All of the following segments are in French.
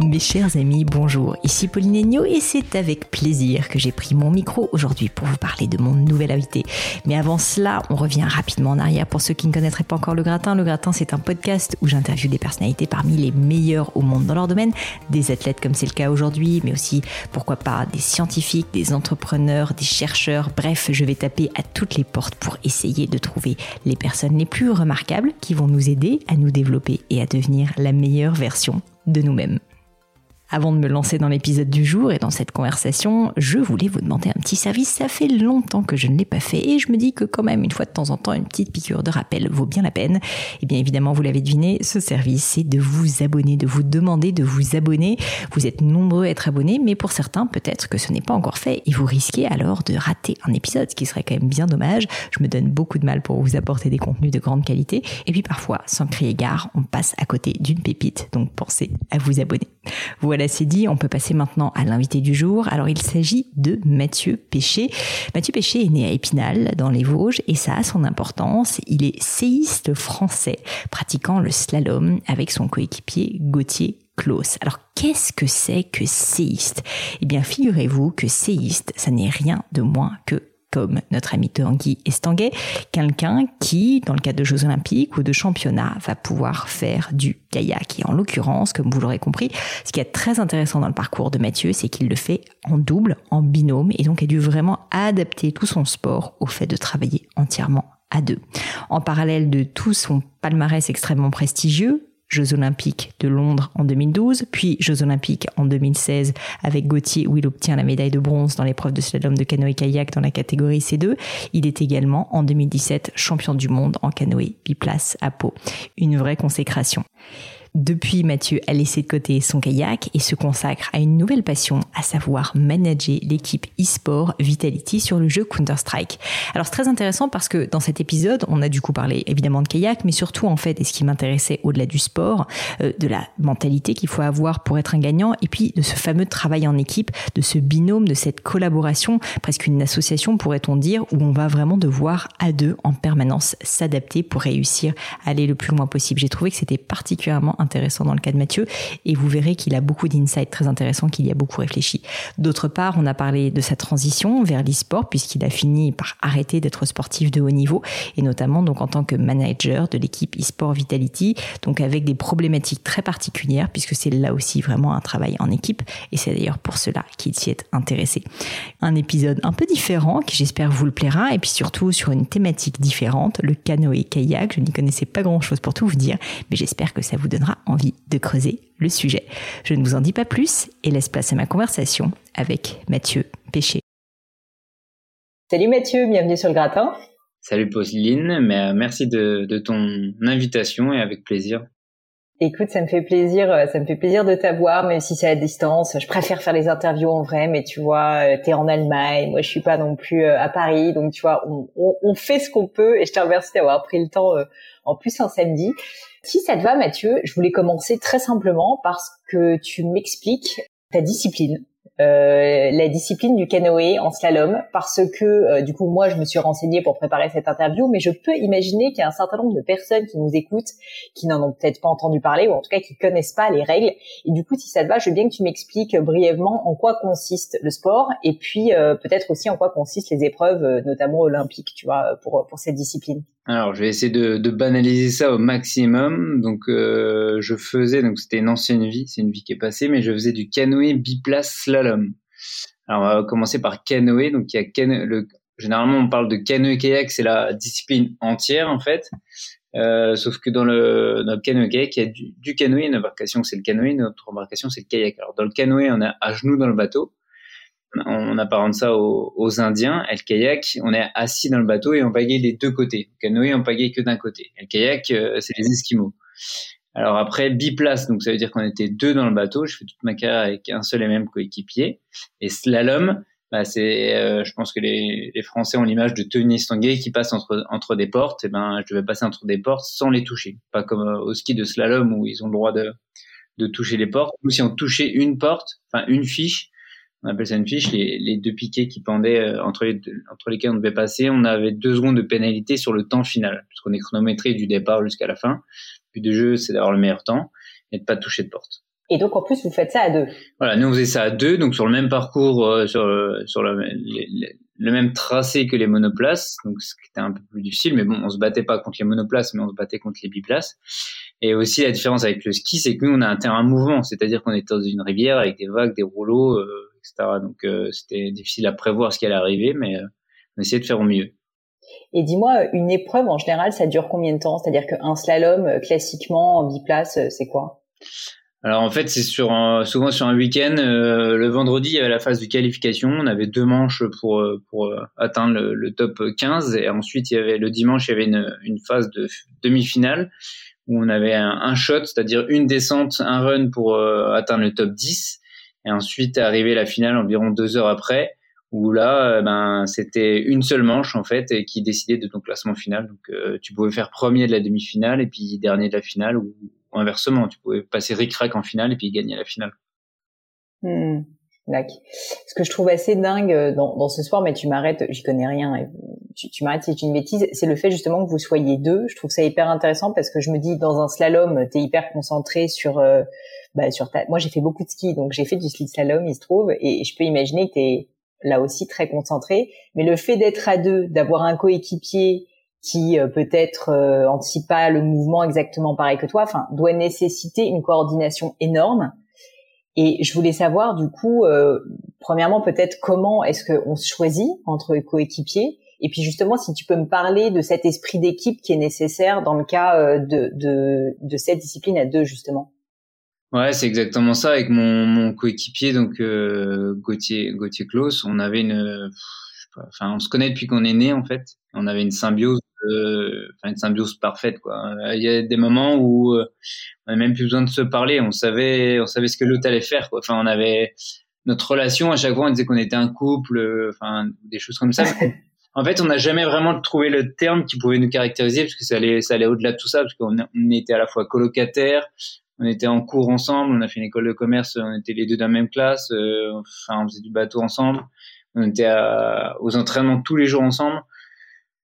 Mes chers amis, bonjour, ici Pauline Agneau et c'est avec plaisir que j'ai pris mon micro aujourd'hui pour vous parler de mon nouvel invité. Mais avant cela, on revient rapidement en arrière pour ceux qui ne connaîtraient pas encore Le Gratin. Le Gratin, c'est un podcast où j'interviewe des personnalités parmi les meilleures au monde dans leur domaine, des athlètes comme c'est le cas aujourd'hui, mais aussi, pourquoi pas, des scientifiques, des entrepreneurs, des chercheurs. Bref, je vais taper à toutes les portes pour essayer de trouver les personnes les plus remarquables qui vont nous aider à nous développer et à devenir la meilleure version de nous-mêmes. Avant de me lancer dans l'épisode du jour et dans cette conversation, je voulais vous demander un petit service. Ça fait longtemps que je ne l'ai pas fait et je me dis que quand même, une fois de temps en temps, une petite piqûre de rappel vaut bien la peine. Et eh bien évidemment, vous l'avez deviné, ce service, c'est de vous abonner, de vous demander de vous abonner. Vous êtes nombreux à être abonnés, mais pour certains, peut-être que ce n'est pas encore fait et vous risquez alors de rater un épisode, ce qui serait quand même bien dommage. Je me donne beaucoup de mal pour vous apporter des contenus de grande qualité. Et puis parfois, sans crier gare, on passe à côté d'une pépite. Donc pensez à vous abonner. Voilà c'est dit, on peut passer maintenant à l'invité du jour. Alors il s'agit de Mathieu Péché. Mathieu Péché est né à Épinal, dans les Vosges, et ça a son importance. Il est séiste français, pratiquant le slalom avec son coéquipier Gauthier Klaus. Alors qu'est-ce que c'est que séiste? Eh bien figurez-vous que séiste, ça n'est rien de moins que comme notre ami Tanguy Estanguet, quelqu'un qui, dans le cadre de Jeux Olympiques ou de championnats, va pouvoir faire du kayak. Et en l'occurrence, comme vous l'aurez compris, ce qui est très intéressant dans le parcours de Mathieu, c'est qu'il le fait en double, en binôme, et donc a dû vraiment adapter tout son sport au fait de travailler entièrement à deux. En parallèle de tout son palmarès extrêmement prestigieux, Jeux olympiques de Londres en 2012, puis Jeux olympiques en 2016 avec Gauthier où il obtient la médaille de bronze dans l'épreuve de slalom de canoë-kayak dans la catégorie C2. Il est également en 2017 champion du monde en canoë biplace à Pau. Une vraie consécration. Depuis, Mathieu a laissé de côté son kayak et se consacre à une nouvelle passion, à savoir manager l'équipe e-sport Vitality sur le jeu Counter-Strike. Alors c'est très intéressant parce que dans cet épisode, on a du coup parlé évidemment de kayak, mais surtout en fait, et ce qui m'intéressait au-delà du sport, euh, de la mentalité qu'il faut avoir pour être un gagnant, et puis de ce fameux travail en équipe, de ce binôme, de cette collaboration, presque une association pourrait-on dire, où on va vraiment devoir à deux en permanence s'adapter pour réussir à aller le plus loin possible. J'ai trouvé que c'était particulièrement intéressant dans le cas de Mathieu et vous verrez qu'il a beaucoup d'insights très intéressants, qu'il y a beaucoup réfléchi. D'autre part, on a parlé de sa transition vers l'e-sport puisqu'il a fini par arrêter d'être sportif de haut niveau et notamment donc en tant que manager de l'équipe e-sport Vitality, donc avec des problématiques très particulières puisque c'est là aussi vraiment un travail en équipe et c'est d'ailleurs pour cela qu'il s'y est intéressé. Un épisode un peu différent qui j'espère vous le plaira et puis surtout sur une thématique différente, le canoë-kayak. Je n'y connaissais pas grand chose pour tout vous dire, mais j'espère que ça vous donnera envie de creuser le sujet. Je ne vous en dis pas plus et laisse place à ma conversation avec Mathieu Péché. Salut Mathieu, bienvenue sur le gratin. Salut Pauline, mais merci de, de ton invitation et avec plaisir. Écoute, ça me fait plaisir, euh, ça me fait plaisir de t'avoir, même si c'est à distance. Je préfère faire les interviews en vrai, mais tu vois, euh, t'es en Allemagne, moi je suis pas non plus à Paris, donc tu vois, on, on, on fait ce qu'on peut. Et je te remercie d'avoir pris le temps, en plus un samedi. Si ça te va, Mathieu, je voulais commencer très simplement parce que tu m'expliques ta discipline. Euh, la discipline du canoë en slalom parce que euh, du coup moi je me suis renseignée pour préparer cette interview mais je peux imaginer qu'il y a un certain nombre de personnes qui nous écoutent qui n'en ont peut-être pas entendu parler ou en tout cas qui connaissent pas les règles et du coup si ça te va je veux bien que tu m'expliques brièvement en quoi consiste le sport et puis euh, peut-être aussi en quoi consistent les épreuves notamment olympiques tu vois pour pour cette discipline. Alors, je vais essayer de, de banaliser ça au maximum. Donc, euh, je faisais, donc c'était une ancienne vie, c'est une vie qui est passée, mais je faisais du canoë biplace slalom. Alors, on va commencer par canoë. Donc, il y a cano le, généralement, on parle de canoë-kayak, c'est la discipline entière, en fait. Euh, sauf que dans le, dans le canoë-kayak, il y a du, du canoë, une embarcation, c'est le canoë, notre embarcation, c'est le kayak. Alors, dans le canoë, on est à genoux dans le bateau on apparente ça aux, Indiens. El kayak, on est assis dans le bateau et on pagaie des deux côtés. Canoë, on pagaie que d'un côté. El kayak, euh, c'est les Esquimaux. Alors après, biplace, donc ça veut dire qu'on était deux dans le bateau. Je fais toute ma carrière avec un seul et même coéquipier. Et slalom, bah c'est, euh, je pense que les, Français ont l'image de Tony Stanguay qui passe entre, entre des portes. Et ben, je devais passer entre des portes sans les toucher. Pas comme euh, au ski de slalom où ils ont le droit de, de toucher les portes. Ou si on touchait une porte, enfin une fiche, on appelle ça une fiche, les, les deux piquets qui pendaient euh, entre, les entre lesquels on devait passer, on avait deux secondes de pénalité sur le temps final, puisqu'on est chronométré du départ jusqu'à la fin. Le but du jeu, c'est d'avoir le meilleur temps et de pas toucher de porte. Et donc en plus, vous faites ça à deux. Voilà, nous on faisait ça à deux, donc sur le même parcours, euh, sur, sur le, le, même tracé que les monoplaces, donc ce qui était un peu plus difficile, mais bon, on se battait pas contre les monoplaces, mais on se battait contre les biplaces. Et aussi la différence avec le ski, c'est que nous on a un terrain mouvement, c'est-à-dire qu'on est dans une rivière avec des vagues, des rouleaux. Euh, donc euh, c'était difficile à prévoir ce qui allait arriver, mais euh, on essayait de faire au mieux. Et dis-moi, une épreuve en général, ça dure combien de temps? C'est-à-dire qu'un slalom, euh, classiquement, en biplace, c'est quoi? Alors en fait, c'est sur souvent sur un week-end. le vendredi, il y avait la phase de qualification. On avait deux manches pour pour atteindre le, top 15, et ensuite il y avait le dimanche, il y avait une, une phase de demi-finale où on avait un, un shot, c'est-à-dire une descente, un run pour atteindre le top 10. Et ensuite arrivée la finale environ deux heures après, où là, euh, ben, c'était une seule manche en fait et qui décidait de ton classement final. Donc, euh, tu pouvais faire premier de la demi-finale et puis dernier de la finale, ou, inversement, tu pouvais passer ric-rac en finale et puis gagner la finale. Hmm. Ce que je trouve assez dingue euh, dans, dans ce sport, mais tu m'arrêtes, j'y connais rien, tu, tu m'arrêtes si une bêtise, c'est le fait justement que vous soyez deux. Je trouve ça hyper intéressant parce que je me dis dans un slalom, t'es hyper concentré sur bah, sur ta... moi j'ai fait beaucoup de ski, donc j'ai fait du slalom, il se trouve, et je peux imaginer que tu es là aussi très concentré. Mais le fait d'être à deux, d'avoir un coéquipier qui euh, peut-être euh, anticipe pas le mouvement exactement pareil que toi, enfin, doit nécessiter une coordination énorme. Et je voulais savoir du coup, euh, premièrement peut-être comment est-ce qu'on se choisit entre coéquipiers, et puis justement si tu peux me parler de cet esprit d'équipe qui est nécessaire dans le cas euh, de, de, de cette discipline à deux justement. Ouais, c'est exactement ça. Avec mon, mon coéquipier, donc euh, Gauthier, Gauthier Klaus, on avait une, enfin, on se connaît depuis qu'on est né en fait. On avait une symbiose, euh, enfin une symbiose parfaite quoi. Il y a des moments où euh, on n'avait même plus besoin de se parler. On savait, on savait ce que l'autre allait faire quoi. Enfin, on avait notre relation à chaque fois. On disait qu'on était un couple, enfin des choses comme ça. en fait, on n'a jamais vraiment trouvé le terme qui pouvait nous caractériser parce que ça allait, ça allait au-delà de tout ça parce qu'on on était à la fois colocataires on était en cours ensemble, on a fait une école de commerce, on était les deux dans la même classe, euh, enfin on faisait du bateau ensemble, on était aux entraînements tous les jours ensemble.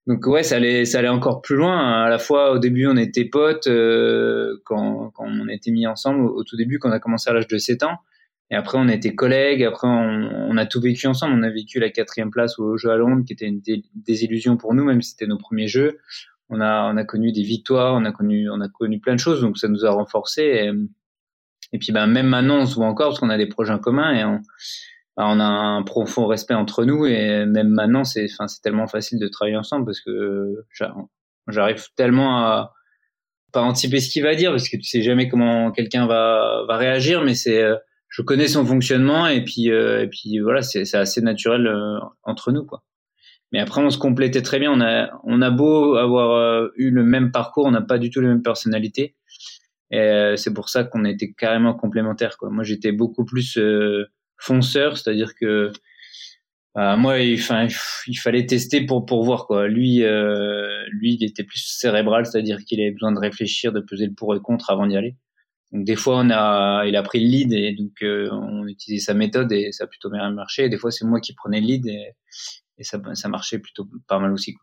Donc ouais, ça allait, ça allait encore plus loin. À la fois au début on était potes euh, quand, quand on était mis ensemble au, tout début quand on a commencé à l'âge de 7 ans. Et après on était collègues, après on, on, a tout vécu ensemble. On a vécu la quatrième place au jeu à Londres qui était une désillusion pour nous, même si c'était nos premiers jeux on a on a connu des victoires, on a connu on a connu plein de choses, donc ça nous a renforcés. Et, puis ben même maintenant on se voit encore parce qu'on a des projets en commun et on, ben, on a un profond respect entre nous et même maintenant c'est enfin c'est tellement facile de travailler ensemble parce que j'arrive tellement à pas anticiper ce qu'il va dire parce que tu sais jamais comment quelqu'un va va réagir mais c'est je connais son fonctionnement et puis euh, et puis voilà c'est assez naturel euh, entre nous quoi. Mais après, on se complétait très bien. On a, on a beau avoir euh, eu le même parcours, on n'a pas du tout les mêmes personnalités. Et euh, c'est pour ça qu'on était carrément complémentaires. Quoi. Moi, j'étais beaucoup plus euh, fonceur, c'est-à-dire que bah, moi, il, il fallait tester pour pour voir quoi. Lui, lui, il était plus cérébral, c'est-à-dire qu'il avait besoin de réfléchir, de peser le pour et le contre avant d'y aller. Donc des fois, on a, il a pris le lead et donc on utilisait sa méthode et ça a plutôt bien marché. Des fois, c'est moi qui prenais le lead et ça, ça marchait plutôt pas mal aussi.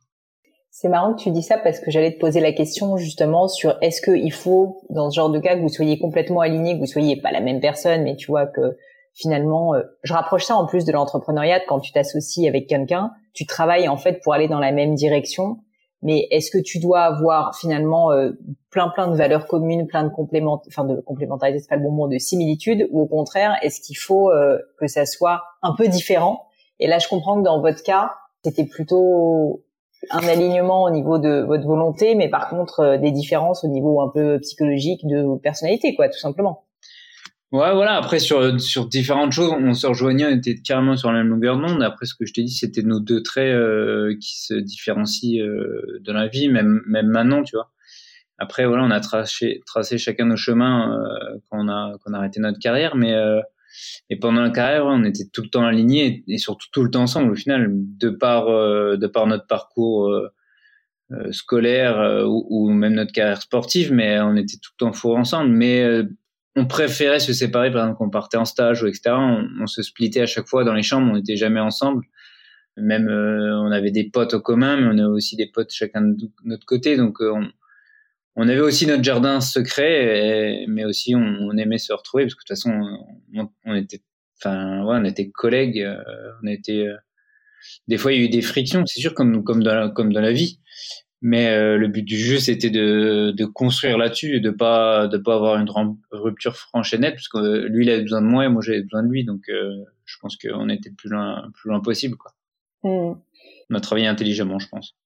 C'est marrant que tu dis ça parce que j'allais te poser la question justement sur est-ce qu'il faut, dans ce genre de cas, que vous soyez complètement aligné, que vous soyez pas la même personne, mais tu vois que finalement, euh, je rapproche ça en plus de l'entrepreneuriat quand tu t'associes avec quelqu'un, tu travailles en fait pour aller dans la même direction. Mais est-ce que tu dois avoir finalement euh, plein plein de valeurs communes, plein de complément, enfin de complémentarité, c'est pas le bon mot, de similitudes, ou au contraire, est-ce qu'il faut euh, que ça soit un peu différent Et là, je comprends que dans votre cas, c'était plutôt un alignement au niveau de votre volonté, mais par contre euh, des différences au niveau un peu psychologique de personnalité, quoi, tout simplement. Ouais, voilà. Après, sur, sur différentes choses, on se rejoignait, on était carrément sur la même longueur d'onde. Après, ce que je t'ai dit, c'était nos deux traits euh, qui se différencient euh, de la vie, même, même maintenant, tu vois. Après, voilà, on a tracé, tracé chacun nos chemins euh, quand, on a, quand on a arrêté notre carrière, mais et pendant la carrière, on était tout le temps alignés et, surtout tout le temps ensemble. Au final, de par euh, de par notre parcours euh, euh, scolaire ou, même notre carrière sportive, mais on était tout le temps fort ensemble. Mais on préférait se séparer, par exemple, quand on partait en stage ou etc. On, se splittait à chaque fois dans les chambres, on n'était jamais ensemble. Même on avait des potes au commun, mais on avait aussi des potes chacun de notre côté. Donc on, on avait aussi notre jardin secret, mais aussi on, aimait se retrouver parce que de toute façon on, était, enfin ouais, on était collègues, euh, on était. Euh, des fois il y a eu des frictions, c'est sûr comme comme dans la, comme dans la vie, mais euh, le but du jeu c'était de, de construire là-dessus et de pas de pas avoir une rupture franche et nette parce que lui il avait besoin de moi et moi j'avais besoin de lui, donc je pense qu'on était plus loin plus loin possible quoi. Mmh. On a travaillé intelligemment, je pense.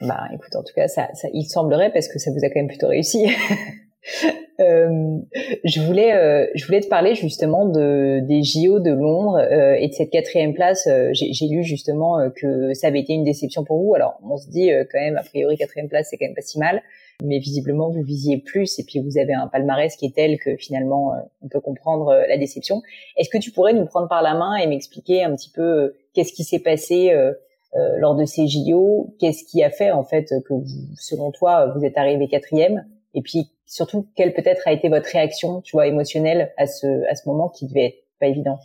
Bah, écoute, en tout cas, ça, ça, il semblerait parce que ça vous a quand même plutôt réussi. euh, je voulais, euh, je voulais te parler justement de des JO de Londres euh, et de cette quatrième place. Euh, j'ai lu justement que ça avait été une déception pour vous. Alors, on se dit quand même, a priori, quatrième place, c'est quand même pas si mal. Mais visiblement, vous visiez plus et puis vous avez un palmarès qui est tel que finalement, on peut comprendre la déception. Est-ce que tu pourrais nous prendre par la main et m'expliquer un petit peu qu'est-ce qui s'est passé euh, lors de ces JO Qu'est-ce qui a fait en fait que, selon toi, vous êtes arrivé quatrième? Et puis surtout, quelle peut-être a été votre réaction, tu vois, émotionnelle à ce à ce moment qui devait être pas évident?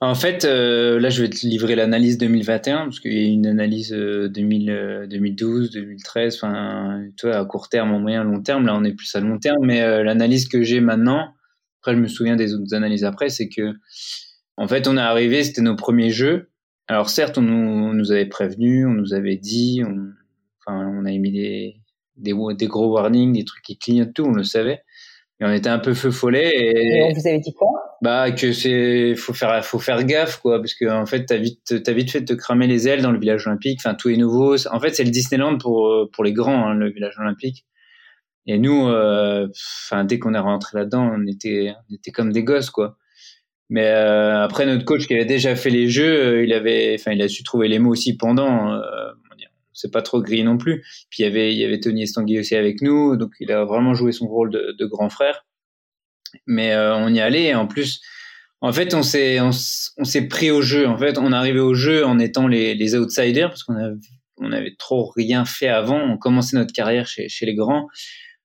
En fait, euh, là, je vais te livrer l'analyse 2021 parce qu'il y a une analyse 2000, 2012, 2013. Enfin, tu vois, à court terme, en moyen, long terme. Là, on est plus à long terme, mais euh, l'analyse que j'ai maintenant, après, je me souviens des autres analyses après, c'est que, en fait, on est arrivé, c'était nos premiers jeux. Alors certes, on nous, avait prévenu, on nous avait dit, on, enfin, on a émis des, des, des, gros warnings, des trucs qui clignotent tout, on le savait. Et on était un peu feu follet. Et, on vous avait dit quoi? Bah que c'est, faut faire, faut faire gaffe quoi, parce que en fait, t'as vite, t'as vite fait de te cramer les ailes dans le village olympique. Enfin, tout est nouveau. En fait, c'est le Disneyland pour pour les grands, hein, le village olympique. Et nous, euh, enfin, dès qu'on est rentré là-dedans, on était, on était comme des gosses quoi. Mais euh, après notre coach qui avait déjà fait les jeux, euh, il avait, enfin, il a su trouver les mots aussi pendant. Euh, c'est pas trop gris non plus. Puis il y avait, il y avait Tony Estanguet aussi avec nous, donc il a vraiment joué son rôle de, de grand frère. Mais euh, on y allait. En plus, en fait, on s'est, on, s'est pris au jeu. En fait, on arrivait au jeu en étant les, les outsiders parce qu'on avait, on avait trop rien fait avant. On commençait notre carrière chez, chez les grands.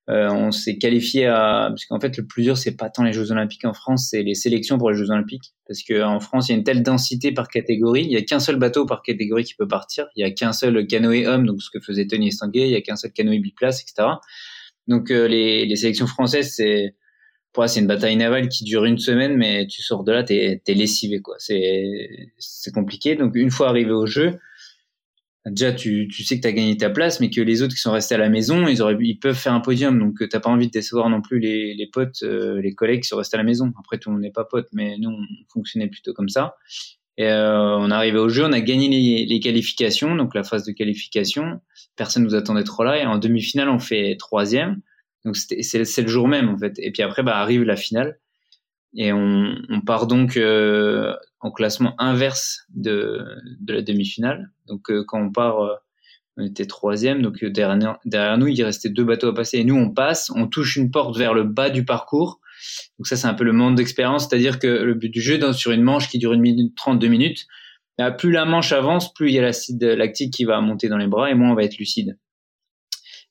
Euh, on s'est qualifié à parce qu'en fait le plus dur c'est pas tant les Jeux Olympiques en France, c'est les sélections pour les Jeux Olympiques. Parce que en France il y a une telle densité par catégorie, il y a qu'un seul bateau par catégorie qui peut partir, il y a qu'un seul canoë homme donc ce que faisait Tony Estanguet, il y a qu'un seul canoë biplace etc. Donc euh, les, les sélections françaises c'est pour c'est une bataille navale qui dure une semaine mais tu sors de là t'es es lessivé quoi, c'est compliqué. Donc une fois arrivé au jeu déjà tu, tu sais que tu as gagné ta place, mais que les autres qui sont restés à la maison, ils, auraient, ils peuvent faire un podium. Donc, euh, t'as pas envie de décevoir non plus les, les potes, euh, les collègues qui sont restés à la maison. Après, tout monde n'est pas pote, mais nous, on fonctionnait plutôt comme ça. Et euh, on arrivé au jeu, on a gagné les, les, qualifications, donc la phase de qualification. Personne nous attendait trop là. Et en demi-finale, on fait troisième. Donc, c'est le jour même, en fait. Et puis après, bah, arrive la finale. Et on, on part donc euh, en classement inverse de, de la demi-finale. Donc euh, quand on part, euh, on était troisième, donc euh, derrière, derrière, nous il restait deux bateaux à passer. Et nous on passe, on touche une porte vers le bas du parcours. Donc ça c'est un peu le monde d'expérience, c'est-à-dire que le but du jeu dans, sur une manche qui dure une minute 32 minutes, bah, plus la manche avance, plus il y a l'acide lactique qui va monter dans les bras et moins on va être lucide.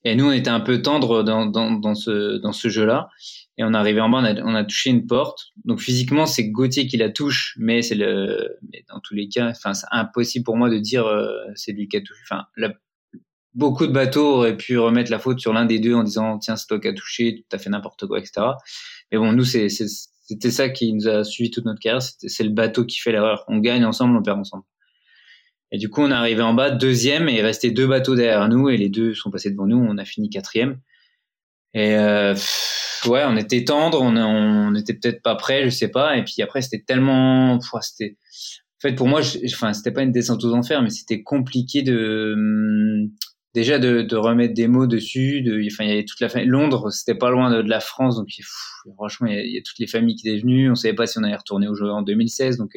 Et nous, on était un peu tendre dans, dans, dans ce, dans ce jeu-là. Et on est arrivé en bas, on a, on a touché une porte. Donc physiquement, c'est Gauthier qui la touche, mais c'est le, mais dans tous les cas, enfin, c'est impossible pour moi de dire euh, c'est lui qui a touché. Enfin, beaucoup de bateaux auraient pu remettre la faute sur l'un des deux en disant tiens c'est toi qui as touché, tu as fait n'importe quoi, etc. Mais bon, nous c'est c'était ça qui nous a suivi toute notre carrière, c'est le bateau qui fait l'erreur. On gagne ensemble, on perd ensemble. Et du coup, on est arrivé en bas, deuxième, et il restait deux bateaux derrière nous, et les deux sont passés devant nous. On a fini quatrième. Et euh, ouais, on était tendre, on, on était peut-être pas prêt, je sais pas. Et puis après, c'était tellement, c'était, en fait, pour moi, je... enfin, c'était pas une descente aux enfers, mais c'était compliqué de hum, déjà de, de, remettre des mots dessus. De, enfin, il y avait toute la famille. Londres, c'était pas loin de, la France, donc franchement, il y, a, il y, a, toutes les familles qui étaient venues. On savait pas si on allait retourner au jeu en 2016, donc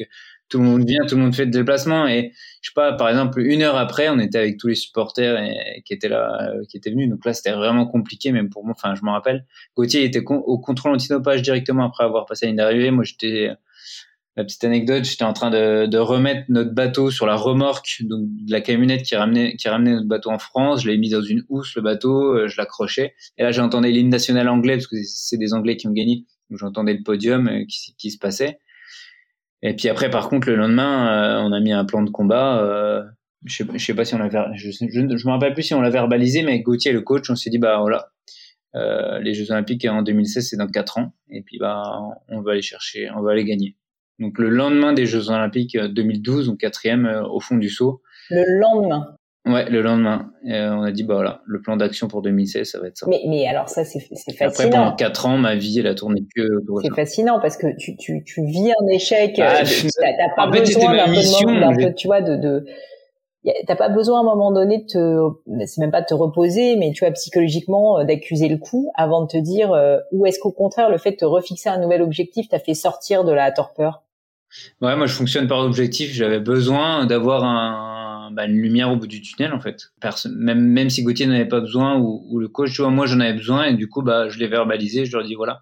tout le monde vient, tout le monde fait le déplacement. Et je sais pas, par exemple, une heure après, on était avec tous les supporters qui étaient là, euh, qui étaient venus. Donc là, c'était vraiment compliqué, même pour moi. Enfin, je m'en rappelle. Gauthier était au contrôle antinopage directement après avoir passé la ligne d'arrivée. Moi, j'étais la petite anecdote, j'étais en train de, remettre notre bateau sur la remorque donc de la camionnette qui ramenait qui ramenait notre bateau en France. Je l'ai mis dans une housse le bateau, euh, je l'accrochais. Et là, j'entendais l'hymne national anglais parce que c'est des Anglais qui ont gagné. J'entendais le podium euh, qui se passait. Et puis après, par contre, le lendemain, euh, on a mis un plan de combat. Euh, je sais, sais pas si on l'avait, je, je, je, me rappelle plus si on l'a verbalisé, mais Gauthier, le coach, on s'est dit bah voilà, euh, les Jeux Olympiques en 2016, c'est dans quatre ans, et puis bah on va aller chercher, on va aller gagner. Donc le lendemain des Jeux Olympiques 2012, donc quatrième au fond du saut. Le lendemain. Ouais, le lendemain. Euh, on a dit, bah voilà, le plan d'action pour 2016, ça va être ça. Mais, mais alors ça, c'est fascinant. Après, pendant quatre ans, ma vie, elle a tourné que C'est fascinant parce que tu, tu, tu vis un échec. Ah, t'as pas besoin d'un peu, tu vois, de, de t'as pas besoin à un moment donné de te, c'est même pas de te reposer, mais tu vois psychologiquement euh, d'accuser le coup avant de te dire, euh, ou est-ce qu'au contraire le fait de te refixer un nouvel objectif t'a fait sortir de la torpeur? Ouais, moi je fonctionne par objectif. J'avais besoin d'avoir un bah, une lumière au bout du tunnel en fait. même, même si Gauthier n'avait pas besoin ou, le coach, tu moi j'en avais besoin et du coup bah je l'ai verbalisé, je leur dit voilà,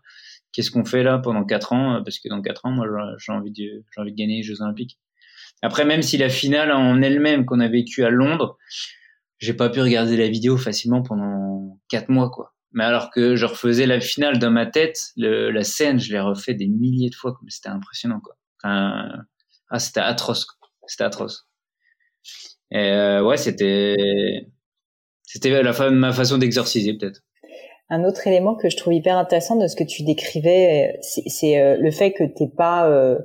qu'est-ce qu'on fait là pendant quatre ans parce que dans quatre ans moi j'ai envie de envie de gagner les Jeux Olympiques. Après même si la finale en elle-même qu'on a vécu à Londres, j'ai pas pu regarder la vidéo facilement pendant quatre mois quoi. Mais alors que je refaisais la finale dans ma tête, la scène, je l'ai refait des milliers de fois, comme c'était impressionnant quoi. Ah c'était atroce, c'était atroce. Et euh, ouais, c'était c'était ma façon d'exorciser peut-être. Un autre élément que je trouve hyper intéressant de ce que tu décrivais, c'est euh, le fait que t'es pas euh,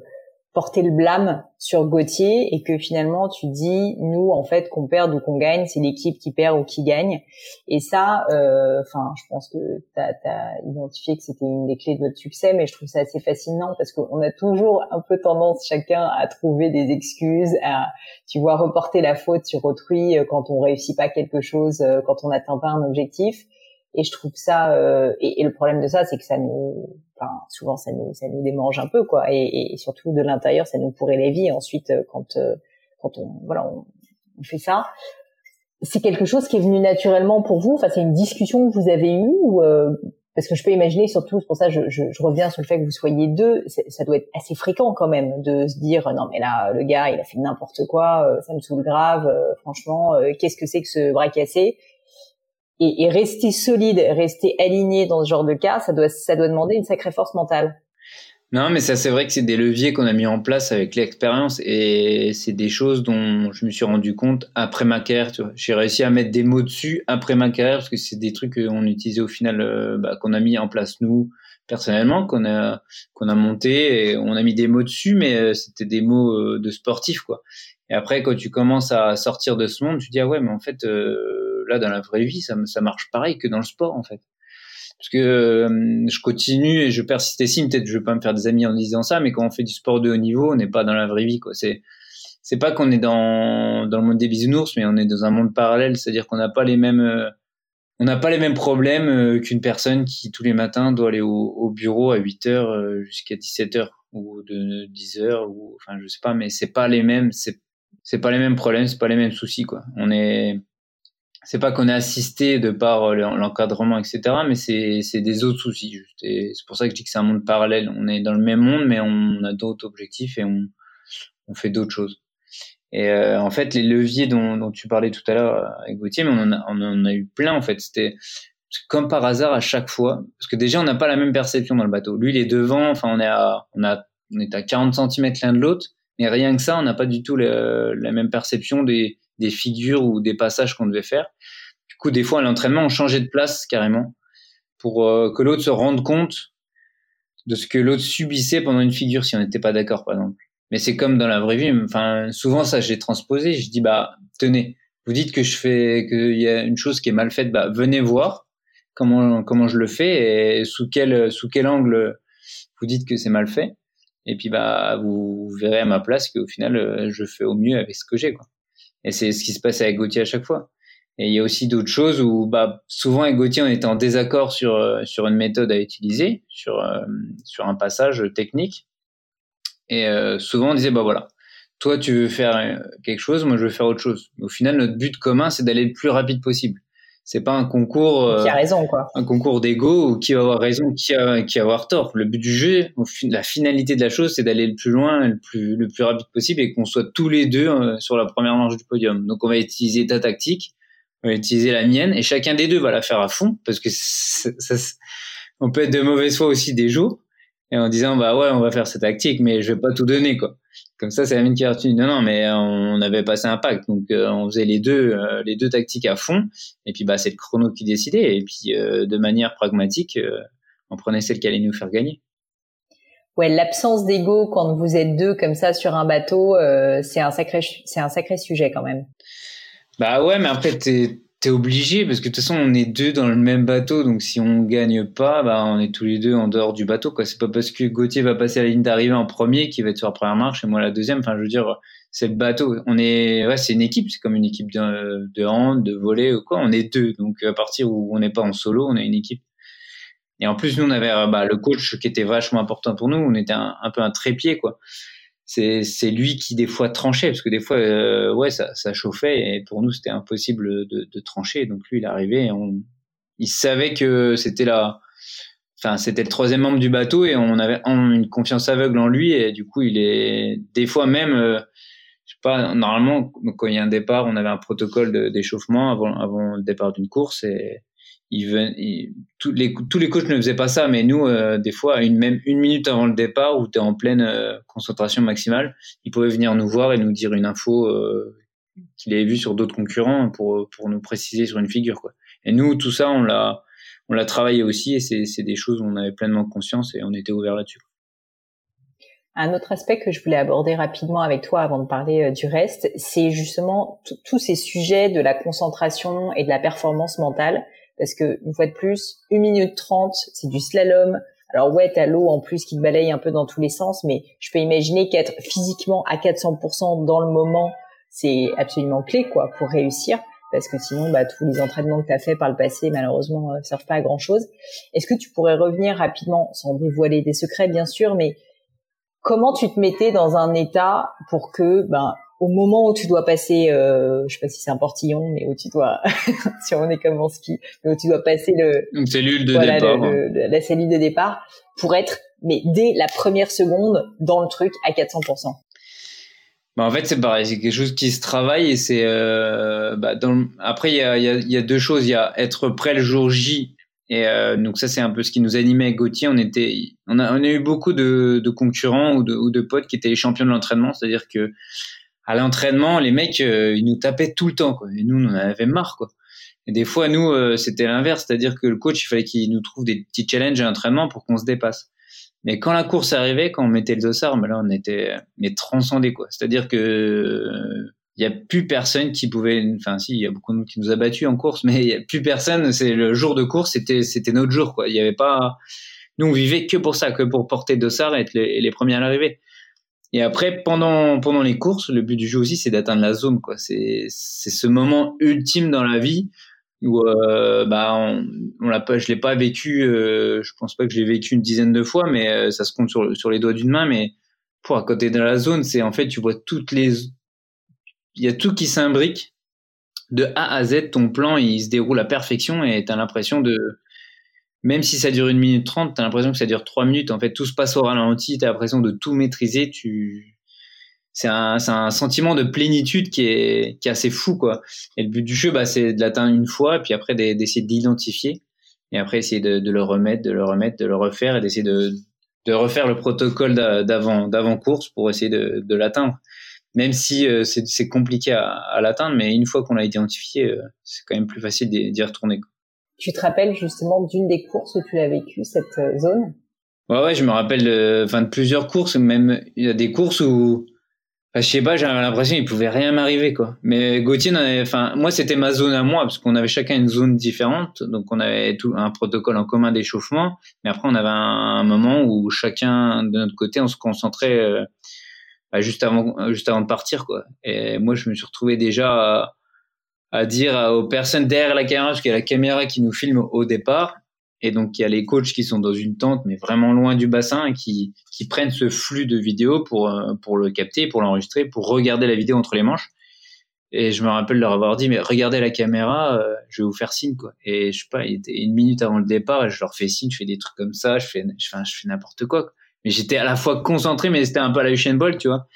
porter le blâme sur Gauthier et que finalement tu dis nous en fait qu'on perde ou qu'on gagne c'est l'équipe qui perd ou qui gagne. Et ça euh, enfin je pense que tu as, identifié que c'était une des clés de votre succès mais je trouve ça assez fascinant parce qu'on a toujours un peu tendance chacun à trouver des excuses à tu vois reporter la faute sur autrui euh, quand on réussit pas quelque chose euh, quand on n'atteint pas un objectif et je trouve ça et, et, le problème de ça c'est que ça nous enfin souvent ça nous ça nous démange un peu quoi. Et, et surtout de l'intérieur ça nous pourrait les vies. Ensuite euh, quand euh, quand on voilà on, fait ça c'est quelque chose qui est venu naturellement pour vous? Enfin c'est une discussion que vous avez eue ou euh, parce que je peux imaginer surtout c'est pour ça je, je, je, reviens sur le fait que vous soyez deux ça doit être assez fréquent quand même de se dire non mais là le gars il a fait n'importe quoi ça me saoule grave franchement qu'est-ce que c'est que ce bras cassé? Et, et, rester solide, rester aligné dans ce genre de cas, ça doit, ça doit demander une sacrée force mentale. Non, mais ça, c'est vrai que c'est des leviers qu'on a mis en place avec l'expérience et c'est des choses dont je me suis rendu compte après ma carrière. J'ai réussi à mettre des mots dessus après ma carrière parce que c'est des trucs qu'on utilisait au final, euh, bah, qu'on a mis en place nous personnellement, qu'on a qu'on a monté et on a mis des mots dessus, mais euh, c'était des mots euh, de sportif quoi. Et après, quand tu commences à sortir de ce monde, tu dis ah ouais, mais en fait là dans la vraie vie ça, marche pareil que dans le sport en fait. Parce que euh, je continue et je persiste. Ici peut-être je vais pas me faire des amis en disant ça mais quand on fait du sport de haut niveau on n'est pas dans la vraie vie quoi. C'est c'est pas qu'on est dans dans le monde des bisounours mais on est dans un monde parallèle. C'est-à-dire qu'on n'a pas les mêmes euh, on n'a pas les mêmes problèmes euh, qu'une personne qui tous les matins doit aller au, au bureau à 8 heures jusqu'à 17 heures ou de 10 heures ou enfin je sais pas mais c'est pas les mêmes c'est c'est pas les mêmes problèmes c'est pas les mêmes soucis quoi. On est c'est pas qu'on est assisté de par euh, l'encadrement, etc., mais c'est des autres soucis. C'est pour ça que je dis que c'est un monde parallèle. On est dans le même monde, mais on a d'autres objectifs et on, on fait d'autres choses. Et euh, en fait, les leviers dont, dont, tu parlais tout à l'heure avec Gauthier, mais on en, a, on en a eu plein en fait. C'était comme par hasard à chaque fois, parce que déjà on n'a pas la même perception dans le bateau. Lui, il est devant, enfin on est à, on a, on est à 40 cm l'un de l'autre, mais rien que ça, on n'a pas du tout la même perception des, des figures ou des passages qu'on devait faire. Du coup, des fois à l'entraînement, on changeait de place carrément pour euh, que l'autre se rende compte de ce que l'autre subissait pendant une figure si on n'était pas d'accord, par exemple. Mais c'est comme dans la vraie vie. Enfin, souvent ça, j'ai transposé. Je dis bah tenez, vous dites que je fais qu'il y a une chose qui est mal faite, bah venez voir comment comment je le fais et sous quel sous quel angle vous dites que c'est mal fait. Et puis bah vous, verrez à ma place qu'au final je fais au mieux avec ce que j'ai quoi. Et c'est ce qui se passe avec Gauthier à chaque fois. Et il y a aussi d'autres choses où, bah, souvent avec Gauthier, on était en désaccord sur euh, sur une méthode à utiliser, sur euh, sur un passage technique. Et euh, souvent on disait bah voilà, toi tu veux faire quelque chose, moi je veux faire autre chose. Au final, notre but commun, c'est d'aller le plus rapide possible. C'est pas un concours. qui a raison quoi. Un concours d'ego ou qui va avoir raison, qui a qui va avoir tort. Le but du jeu, la finalité de la chose, c'est d'aller le plus loin, le plus le plus rapide possible et qu'on soit tous les deux sur la première marche du podium. Donc on va utiliser ta tactique on va utiliser la mienne et chacun des deux va la faire à fond parce que ça, on peut être de mauvaise foi aussi des jours et en disant bah ouais on va faire cette tactique mais je vais pas tout donner quoi comme ça c'est la mine qui a retenu. Non non mais on avait passé un pacte. Donc euh, on faisait les deux euh, les deux tactiques à fond. Et puis bah c'est le chrono qui décidait. Et puis euh, de manière pragmatique on prenait celle qui allait nous faire gagner. Ouais l'absence d'ego quand vous êtes deux comme ça sur un bateau c'est un sacré c'est un sacré sujet quand même. Bah ouais, mais après, t'es obligé parce que de toute façon, on est deux dans le même bateau. Donc si on gagne pas, bah on est tous les deux en dehors du bateau. quoi. C'est pas parce que Gauthier va passer la ligne d'arrivée en premier qu'il va être sur la première marche et moi la deuxième. Enfin, je veux dire, c'est le bateau. On est, ouais, c'est une équipe. C'est comme une équipe de, de hand, de volley ou quoi. On est deux. Donc à partir où on n'est pas en solo, on est une équipe. Et en plus, nous, on avait bah, le coach qui était vachement important pour nous. On était un peu un trépied, quoi c'est c'est lui qui des fois tranchait parce que des fois euh, ouais ça, ça chauffait et pour nous c'était impossible de, de trancher. Donc lui il arrivait on il savait que c'était la enfin c'était le troisième membre du bateau et on avait une confiance aveugle en lui et du coup il est des fois même euh, je sais pas normalement quand il y a un départ on avait un protocole d'échauffement avant avant le départ d'une course et il, tous, les, tous les coachs ne faisaient pas ça, mais nous, euh, des fois, une, même une minute avant le départ, où tu es en pleine euh, concentration maximale, ils pouvaient venir nous voir et nous dire une info euh, qu'il avait vue sur d'autres concurrents pour, pour nous préciser sur une figure. Quoi. Et nous, tout ça, on l'a, on l'a travaillé aussi et c'est des choses où on avait pleinement conscience et on était ouvert là-dessus. Un autre aspect que je voulais aborder rapidement avec toi avant de parler du reste, c'est justement tous ces sujets de la concentration et de la performance mentale parce que une fois de plus, une minute trente, c'est du slalom. Alors ouais, t'as l'eau en plus qui te balaye un peu dans tous les sens, mais je peux imaginer qu'être physiquement à 400% dans le moment, c'est absolument clé quoi pour réussir, parce que sinon, bah, tous les entraînements que tu as fait par le passé, malheureusement, ne euh, servent pas à grand chose. Est-ce que tu pourrais revenir rapidement, sans dévoiler des secrets bien sûr, mais comment tu te mettais dans un état pour que ben au moment où tu dois passer, euh, je sais pas si c'est un portillon, mais où tu dois, si on est comme en ski, mais où tu dois passer le une cellule de départ, la cellule de départ, pour être, mais dès la première seconde dans le truc à 400%. Bah en fait c'est pareil, c'est quelque chose qui se travaille et c'est euh, bah dans, après il y a, y, a, y a deux choses, il y a être prêt le jour J et euh, donc ça c'est un peu ce qui nous animait avec Gauthier. On était, on a, on a eu beaucoup de, de concurrents ou de, ou de potes qui étaient les champions de l'entraînement, c'est-à-dire que à l'entraînement, les mecs, euh, ils nous tapaient tout le temps, quoi. Et nous, on en avait marre, quoi. Et des fois, nous, euh, c'était l'inverse, c'est-à-dire que le coach, il fallait qu'il nous trouve des petits challenges à l'entraînement pour qu'on se dépasse. Mais quand la course arrivait, quand on mettait le dossard, ben là, on était mais transcendés, quoi. C'est-à-dire que il y a plus personne qui pouvait, enfin si, il y a beaucoup de monde qui nous a battus en course, mais il y a plus personne. C'est le jour de course, c'était c'était notre jour, quoi. Il y avait pas, nous on vivait que pour ça, que pour porter le dossard et être les, les premiers à l'arrivée. Et après, pendant, pendant les courses, le but du jeu aussi, c'est d'atteindre la zone, quoi. C'est, c'est ce moment ultime dans la vie où, euh, bah, on, on l'a pas, je l'ai pas vécu, euh, je pense pas que je l'ai vécu une dizaine de fois, mais euh, ça se compte sur, sur les doigts d'une main, mais pour à côté de la zone, c'est en fait, tu vois toutes les, il y a tout qui s'imbrique de A à Z, ton plan, il se déroule à perfection et t'as l'impression de, même si ça dure une minute trente, t'as l'impression que ça dure trois minutes. En fait, tout se passe au ralenti, t'as l'impression de tout maîtriser. Tu, c'est un, un sentiment de plénitude qui est, qui est assez fou, quoi. Et le but du jeu, bah, c'est de l'atteindre une fois, puis après d'essayer d'identifier, et après essayer de, de, le remettre, de le remettre, de le refaire, et d'essayer de, de refaire le protocole d'avant, d'avant course pour essayer de, de l'atteindre. Même si euh, c'est compliqué à, à l'atteindre, mais une fois qu'on l'a identifié, euh, c'est quand même plus facile d'y retourner. Quoi. Tu te rappelles justement d'une des courses où tu l'as vécu cette euh, zone? Ouais, ouais, je me rappelle enfin, de plusieurs courses, même il y a des courses où je sais pas, j'avais l'impression qu'il pouvait rien m'arriver quoi. Mais Gauthier, enfin moi c'était ma zone à moi parce qu'on avait chacun une zone différente, donc on avait tout un protocole en commun d'échauffement. Mais après on avait un, moment où chacun de notre côté on se concentrait euh, bah, juste avant juste avant de partir quoi. Et moi je me suis retrouvé déjà à, dire aux personnes derrière la caméra, parce qu'il y a la caméra qui nous filme au départ, et donc, il y a les coachs qui sont dans une tente, mais vraiment loin du bassin, qui, qui prennent ce flux de vidéos pour, euh, pour le capter, pour l'enregistrer, pour regarder la vidéo entre les manches. Et je me rappelle leur avoir dit, mais regardez la caméra, euh, je vais vous faire signe, quoi. Et je sais pas, il était une minute avant le départ, et je leur fais signe, je fais des trucs comme ça, je fais, je fais, n'importe quoi, Mais j'étais à la fois concentré, mais c'était un peu à la Usain Bolt, tu vois.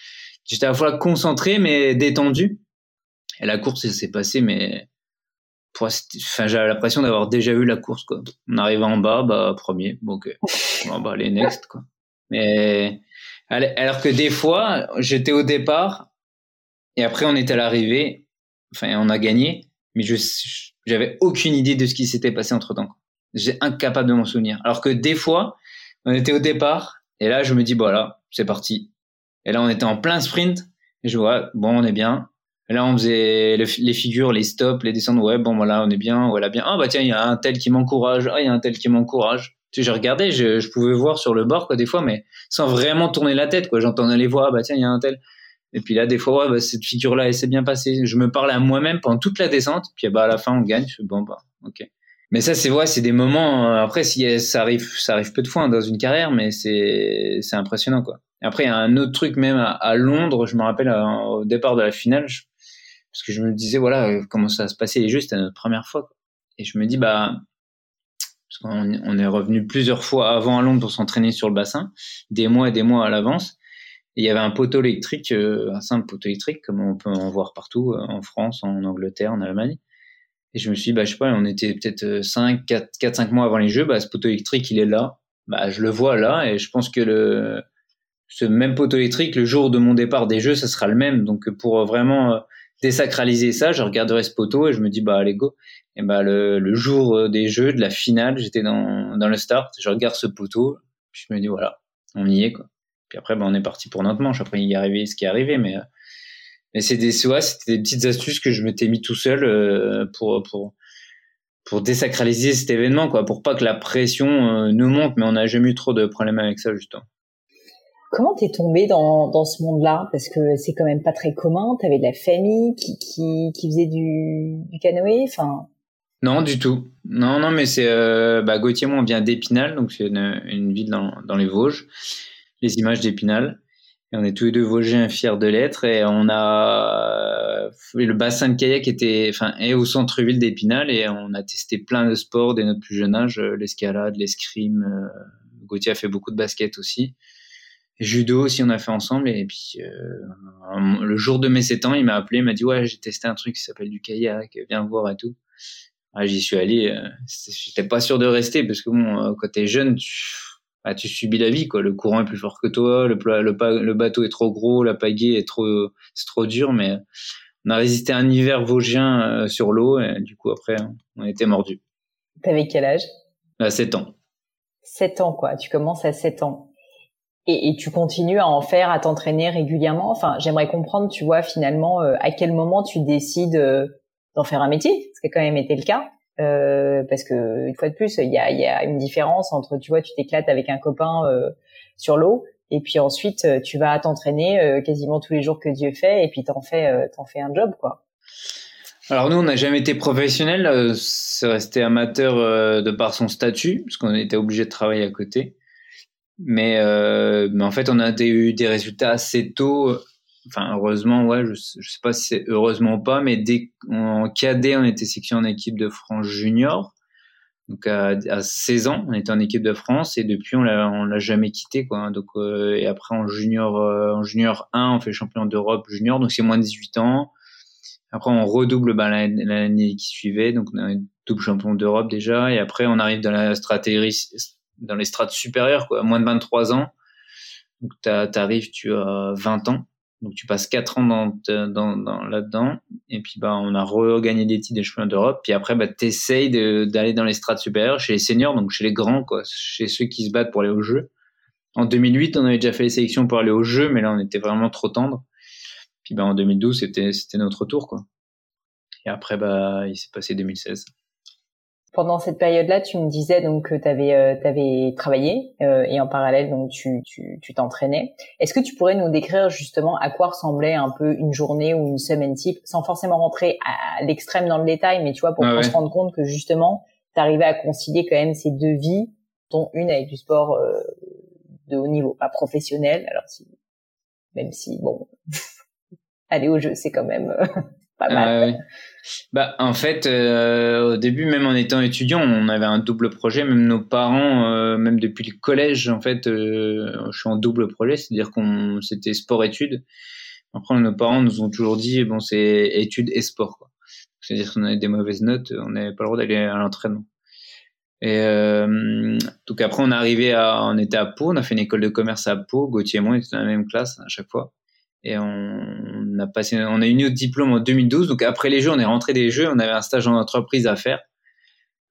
J'étais à la fois concentré, mais détendu. Et la course, elle s'est passée, mais enfin j'avais l'impression d'avoir déjà vu la course quoi. On arrive en bas bah premier. Bon, ok bon bah les next quoi. Mais alors que des fois j'étais au départ et après on est à l'arrivée. Enfin on a gagné mais je j'avais aucune idée de ce qui s'était passé entre temps j'ai incapable de m'en souvenir. Alors que des fois on était au départ et là je me dis voilà c'est parti. Et là on était en plein sprint et je vois bon on est bien là, on faisait les figures, les stops, les descentes. Ouais, bon, voilà, on est bien, voilà, bien. Ah, bah tiens, il y a un tel qui m'encourage. Ah, il y a un tel qui m'encourage. Tu sais, j'ai regardé, je, je, pouvais voir sur le bord, quoi, des fois, mais sans vraiment tourner la tête, quoi. J'entendais les voix, ah, bah tiens, il y a un tel. Et puis là, des fois, ouais, bah, cette figure-là, elle s'est bien passée. Je me parlais à moi-même pendant toute la descente. Puis, bah, à la fin, on gagne. Je fais, bon, bah, ok. Mais ça, c'est vrai, c'est des moments. Euh, après, si ça arrive, ça arrive peu de fois hein, dans une carrière, mais c'est, c'est impressionnant, quoi. après, il y a un autre truc même à, Londres. Je me rappelle euh, au départ de la finale, parce que je me disais voilà euh, comment ça se passer les jeux c'était notre première fois et je me dis bah parce qu'on on est revenu plusieurs fois avant à Londres pour s'entraîner sur le bassin des mois et des mois à l'avance il y avait un poteau électrique euh, un simple poteau électrique comme on peut en voir partout euh, en France en Angleterre en Allemagne. Et je me suis dit bah je sais pas on était peut-être 5 4 4 5 mois avant les jeux bah ce poteau électrique il est là. Bah je le vois là et je pense que le ce même poteau électrique le jour de mon départ des jeux ça sera le même. Donc pour vraiment désacraliser ça, je regarderai ce poteau et je me dis bah allez go. Et bah le, le jour euh, des jeux, de la finale, j'étais dans, dans le start, je regarde ce poteau, puis je me dis voilà, on y est quoi. Puis après bah on est parti pour notre manche. Après il y est arrivé ce qui est arrivé, mais euh, mais c'est des ouais, c'était des petites astuces que je m'étais mis tout seul euh, pour pour pour désacraliser cet événement quoi, pour pas que la pression nous monte. Mais on n'a jamais eu trop de problèmes avec ça justement. Comment t'es tombé dans, dans ce monde-là? Parce que c'est quand même pas très commun. T'avais de la famille qui, qui, faisait du, canoë. Enfin. Non, du tout. Non, non, mais c'est euh, bah, Gauthier, moi, on vient d'Épinal, donc c'est une, une, ville dans, dans les Vosges. Les images d'Épinal. On est tous les deux Vosgiens fiers de l'être. Et on a le bassin de kayak était, enfin, est au centre-ville d'Épinal et on a testé plein de sports dès notre plus jeune âge, l'escalade, l'escrime. Euh, Gauthier a fait beaucoup de basket aussi judo aussi on a fait ensemble et puis euh, le jour de mes 7 ans il m'a appelé il m'a dit ouais j'ai testé un truc qui s'appelle du kayak viens voir et tout. Ah, j'y suis allé euh, j'étais pas sûr de rester parce que bon euh, quand t'es jeune tu, bah, tu subis la vie quoi. Le courant est plus fort que toi le, le, le bateau est trop gros la pagaie est trop c'est trop dur mais on a résisté un hiver vosgien euh, sur l'eau et du coup après on était mordu t'avais quel âge? À 7 ans. 7 ans quoi. Tu commences à 7 ans et, tu continues à en faire, à t'entraîner régulièrement. Enfin, j'aimerais comprendre, tu vois, finalement, euh, à quel moment tu décides euh, d'en faire un métier, ce qui a quand même été le cas. Euh, parce que une fois de plus, il y a, une différence entre, tu vois, tu t'éclates avec un copain sur l'eau, et puis ensuite tu vas t'entraîner quasiment tous les jours que Dieu fait, et puis t'en fais, t'en fais un job, quoi. Alors nous, on n'a jamais été professionnel, c'est resté amateur de par son statut, parce qu'on était obligé de travailler à côté. Mais, euh, mais en fait, on a eu des résultats assez tôt. Enfin, heureusement, ouais, je, je sais pas si c'est heureusement ou pas, mais dès en cadet, on était sélectionné en équipe de France junior. Donc à, à, 16 ans, on était en équipe de France et depuis on l'a on l'a jamais quitté quoi. Donc euh, et après en junior euh, en junior 1, on fait champion d'Europe junior donc c'est moins de 18 ans. Après on redouble bah, l'année qui suivait donc on est double champion d'Europe déjà et après on arrive dans la stratégie dans les strates supérieures quoi, moins de 23 ans. Donc t'arrives tu as 20 ans donc tu passes quatre ans dans, dans, dans là-dedans et puis bah on a regagné des titres des championnats d'Europe. Puis après bah t'essayes d'aller dans les strates supérieures chez les seniors, donc chez les grands quoi, chez ceux qui se battent pour aller au jeu. En 2008 on avait déjà fait les sélections pour aller au jeu, mais là on était vraiment trop tendre. Puis bah en 2012 c'était c'était notre tour quoi. Et après bah il s'est passé 2016 pendant cette période-là, tu me disais donc que tu avais, euh, travaillé euh, et en parallèle donc tu tu t'entraînais. Est-ce que tu pourrais nous décrire justement à quoi ressemblait un peu une journée ou une semaine type, sans forcément rentrer à l'extrême dans le détail, mais tu vois pour qu'on se rende compte que justement tu arrivais à concilier quand même ces deux vies, dont une avec du sport euh, de haut niveau, pas professionnel. Alors si, même si bon, aller au jeu c'est quand même pas mal. Bah, en fait, euh, au début, même en étant étudiant, on avait un double projet. Même nos parents, euh, même depuis le collège, en fait, euh, je suis en double projet, c'est-à-dire qu'on c'était sport-études. Après, nos parents nous ont toujours dit, bon, c'est études et sport. C'est-à-dire qu'on avait des mauvaises notes, on n'avait pas le droit d'aller à l'entraînement. Et donc après, on est arrivé à, on était à Pau, on a fait une école de commerce à Pau. Gauthier et moi, on était dans la même classe à chaque fois et on a passé, on a eu notre diplôme en 2012. Donc après les jeux, on est rentré des jeux, on avait un stage en entreprise à faire.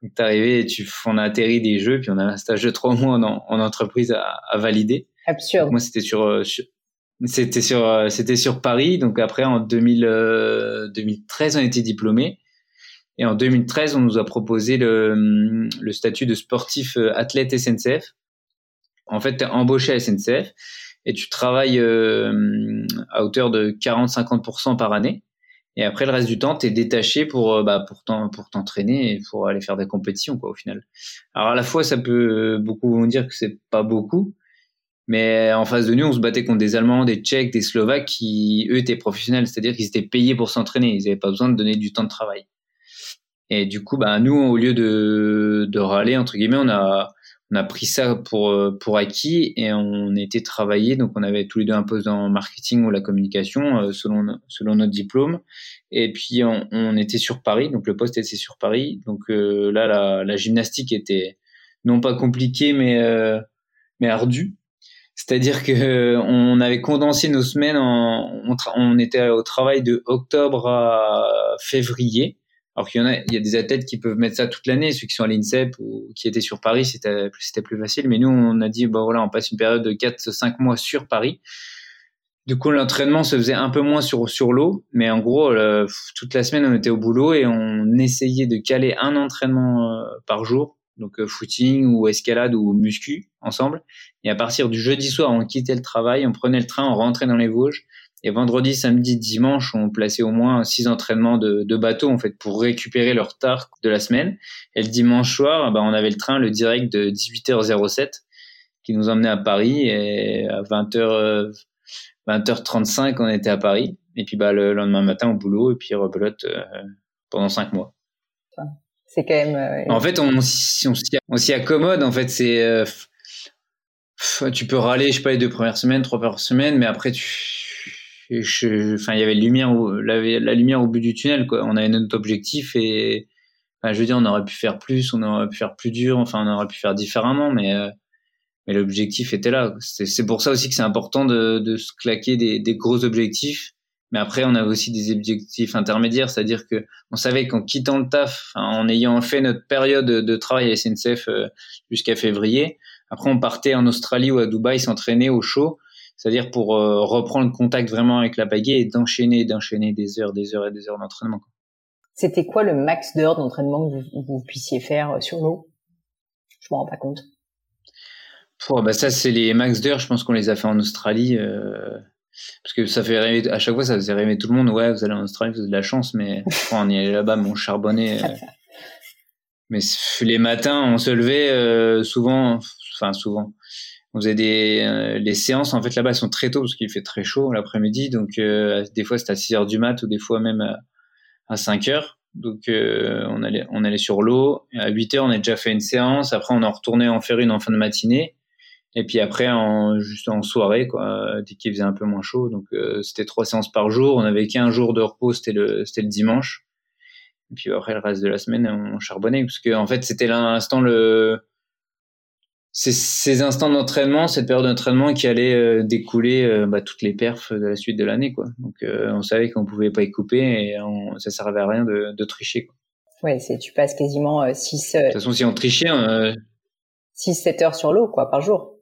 Donc t'es arrivé, tu, on a atterri des jeux, puis on a un stage de trois mois en, en entreprise à, à, valider. Absurde. moi, c'était sur, euh, c'était sur, euh, c'était sur Paris. Donc après, en 2000, 2013, euh, on était diplômé. Et en 2013, on nous a proposé le, le statut de sportif athlète SNCF. En fait, t'es embauché à SNCF et tu travailles euh, à hauteur de 40-50% par année. Et après, le reste du temps, tu es détaché pour, euh, bah, pour, t'entraîner et pour aller faire des compétitions, quoi, au final. Alors, à la fois, ça peut, beaucoup vont dire que c'est pas beaucoup. Mais en face de nous, on se battait contre des Allemands, des Tchèques, des Slovaques qui, eux, étaient professionnels. C'est-à-dire qu'ils étaient payés pour s'entraîner. Ils n'avaient pas besoin de donner du temps de travail. Et du coup, bah, nous, au lieu de, de râler, entre guillemets, on a, on a pris ça pour euh, pour acquis et on était travaillé donc on avait tous les deux un poste dans le marketing ou la communication euh, selon selon notre diplôme. Et puis on, était sur Paris. Donc le poste était sur Paris. Donc euh, là la, la, gymnastique était non pas compliquée mais mais ardue. C'est-à-dire que on avait condensé nos semaines en on, on était au travail de octobre à février alors qu'il y en a, il y a des athlètes qui peuvent mettre ça toute l'année, ceux qui sont à l'INSEP ou qui étaient sur Paris, c'était plus facile. Mais nous, on a dit, bah voilà, on passe une période de 4-5 mois sur Paris. Du coup, l'entraînement se faisait un peu moins sur sur l'eau, mais en gros, toute la semaine, on était au boulot et on essayait de caler un entraînement euh, par jour, donc euh, footing ou escalade ou muscu ensemble. Et à partir du jeudi soir, on quittait le travail, on prenait le train, on rentrait dans les Vosges et vendredi, samedi, dimanche, on plaçait au moins six entraînements de, de bateau en fait pour récupérer leur retard de la semaine. Et le dimanche soir, bah, on avait le train, le direct de 18h07 qui nous emmenait à Paris et à 20h 20h35 on était à Paris et puis bah le lendemain matin au boulot et puis rebelote euh, pendant cinq mois. C'est quand même. Euh, en fait, on, on, s'y accommode. En fait, c'est euh, tu peux râler, je sais pas les deux premières semaines, trois premières semaines, mais après tu enfin, il y avait lumière, la, la, lumière au bout du tunnel, quoi. On avait notre objectif et, enfin, je veux dire, on aurait pu faire plus, on aurait pu faire plus dur, enfin, on aurait pu faire différemment, mais, euh, mais l'objectif était là. C'est pour ça aussi que c'est important de, de se claquer des, des gros objectifs. Mais après, on avait aussi des objectifs intermédiaires, c'est-à-dire que on savait qu'en quittant le taf, en ayant fait notre période de travail à SNCF euh, jusqu'à février, après on partait en Australie ou à Dubaï s'entraîner au show c'est-à-dire pour euh, reprendre contact vraiment avec la pagaie et d'enchaîner, d'enchaîner des heures, des heures et des heures d'entraînement. C'était quoi le max d'heures d'entraînement que vous, puissiez faire euh, sur l'eau? Je m'en rends pas compte. bah ça, c'est les max d'heures. Je pense qu'on les a fait en Australie. Euh, parce que ça fait rêver, à chaque fois, ça faisait rêver tout le monde. Ouais, vous allez en Australie, vous avez de la chance, mais on y allait là-bas, mon charbonné. mais les matins, on se levait souvent, enfin souvent on faisait des euh, les séances en fait là-bas sont très tôt parce qu'il fait très chaud l'après-midi donc euh, des fois c'était à 6 heures du mat ou des fois même à, 5 heures Donc on allait on allait sur l'eau. À 8 heures, on a déjà fait une séance. Après, on en retournait en faire une en fin de matinée. Et puis après, en, juste en soirée, quoi, dès qu'il faisait un peu moins chaud. Donc c'était trois séances par jour. On avait qu'un jour de repos, c'était le c'était le dimanche. Et puis après, le reste de la semaine, on charbonnait parce que en fait, c'était l'instant le ces instants d'entraînement, cette période d'entraînement qui allait euh, découler euh, bah, toutes les perfs de la suite de l'année. quoi. Donc euh, on savait qu'on pouvait pas y couper et on, ça servait à rien de, de tricher. Quoi. Ouais, c'est tu passes quasiment 6 De toute façon, si on trichait, 6 7 heures sur l'eau quoi par jour.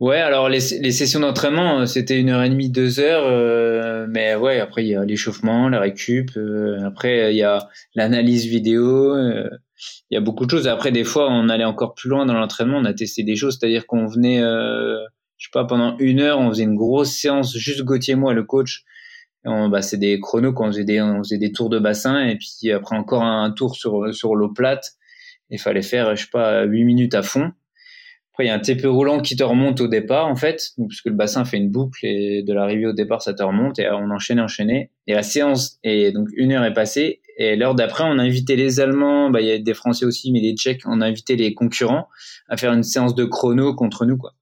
Ouais, alors les, les sessions d'entraînement, c'était une heure et demie, deux heures, mais ouais, après il y a l'échauffement, la récup, après il y a l'analyse vidéo, il y a beaucoup de choses. Après, des fois, on allait encore plus loin dans l'entraînement. On a testé des choses, c'est-à-dire qu'on venait, euh, je sais pas, pendant une heure, on faisait une grosse séance, juste Gauthier et moi, le coach. bah, c'est des chronos quand on faisait des, des tours de bassin et puis après encore un tour sur sur l'eau plate. Il fallait faire, je sais pas, 8 minutes à fond. Après, il y a un TP roulant qui te remonte au départ, en fait, puisque le bassin fait une boucle et de l'arrivée au départ, ça te remonte et on enchaînait, enchaînait. Et la séance, et donc une heure est passée et l'heure d'après, on a invité les Allemands, bah, il y a des Français aussi, mais les Tchèques, on a invité les concurrents à faire une séance de chrono contre nous, quoi.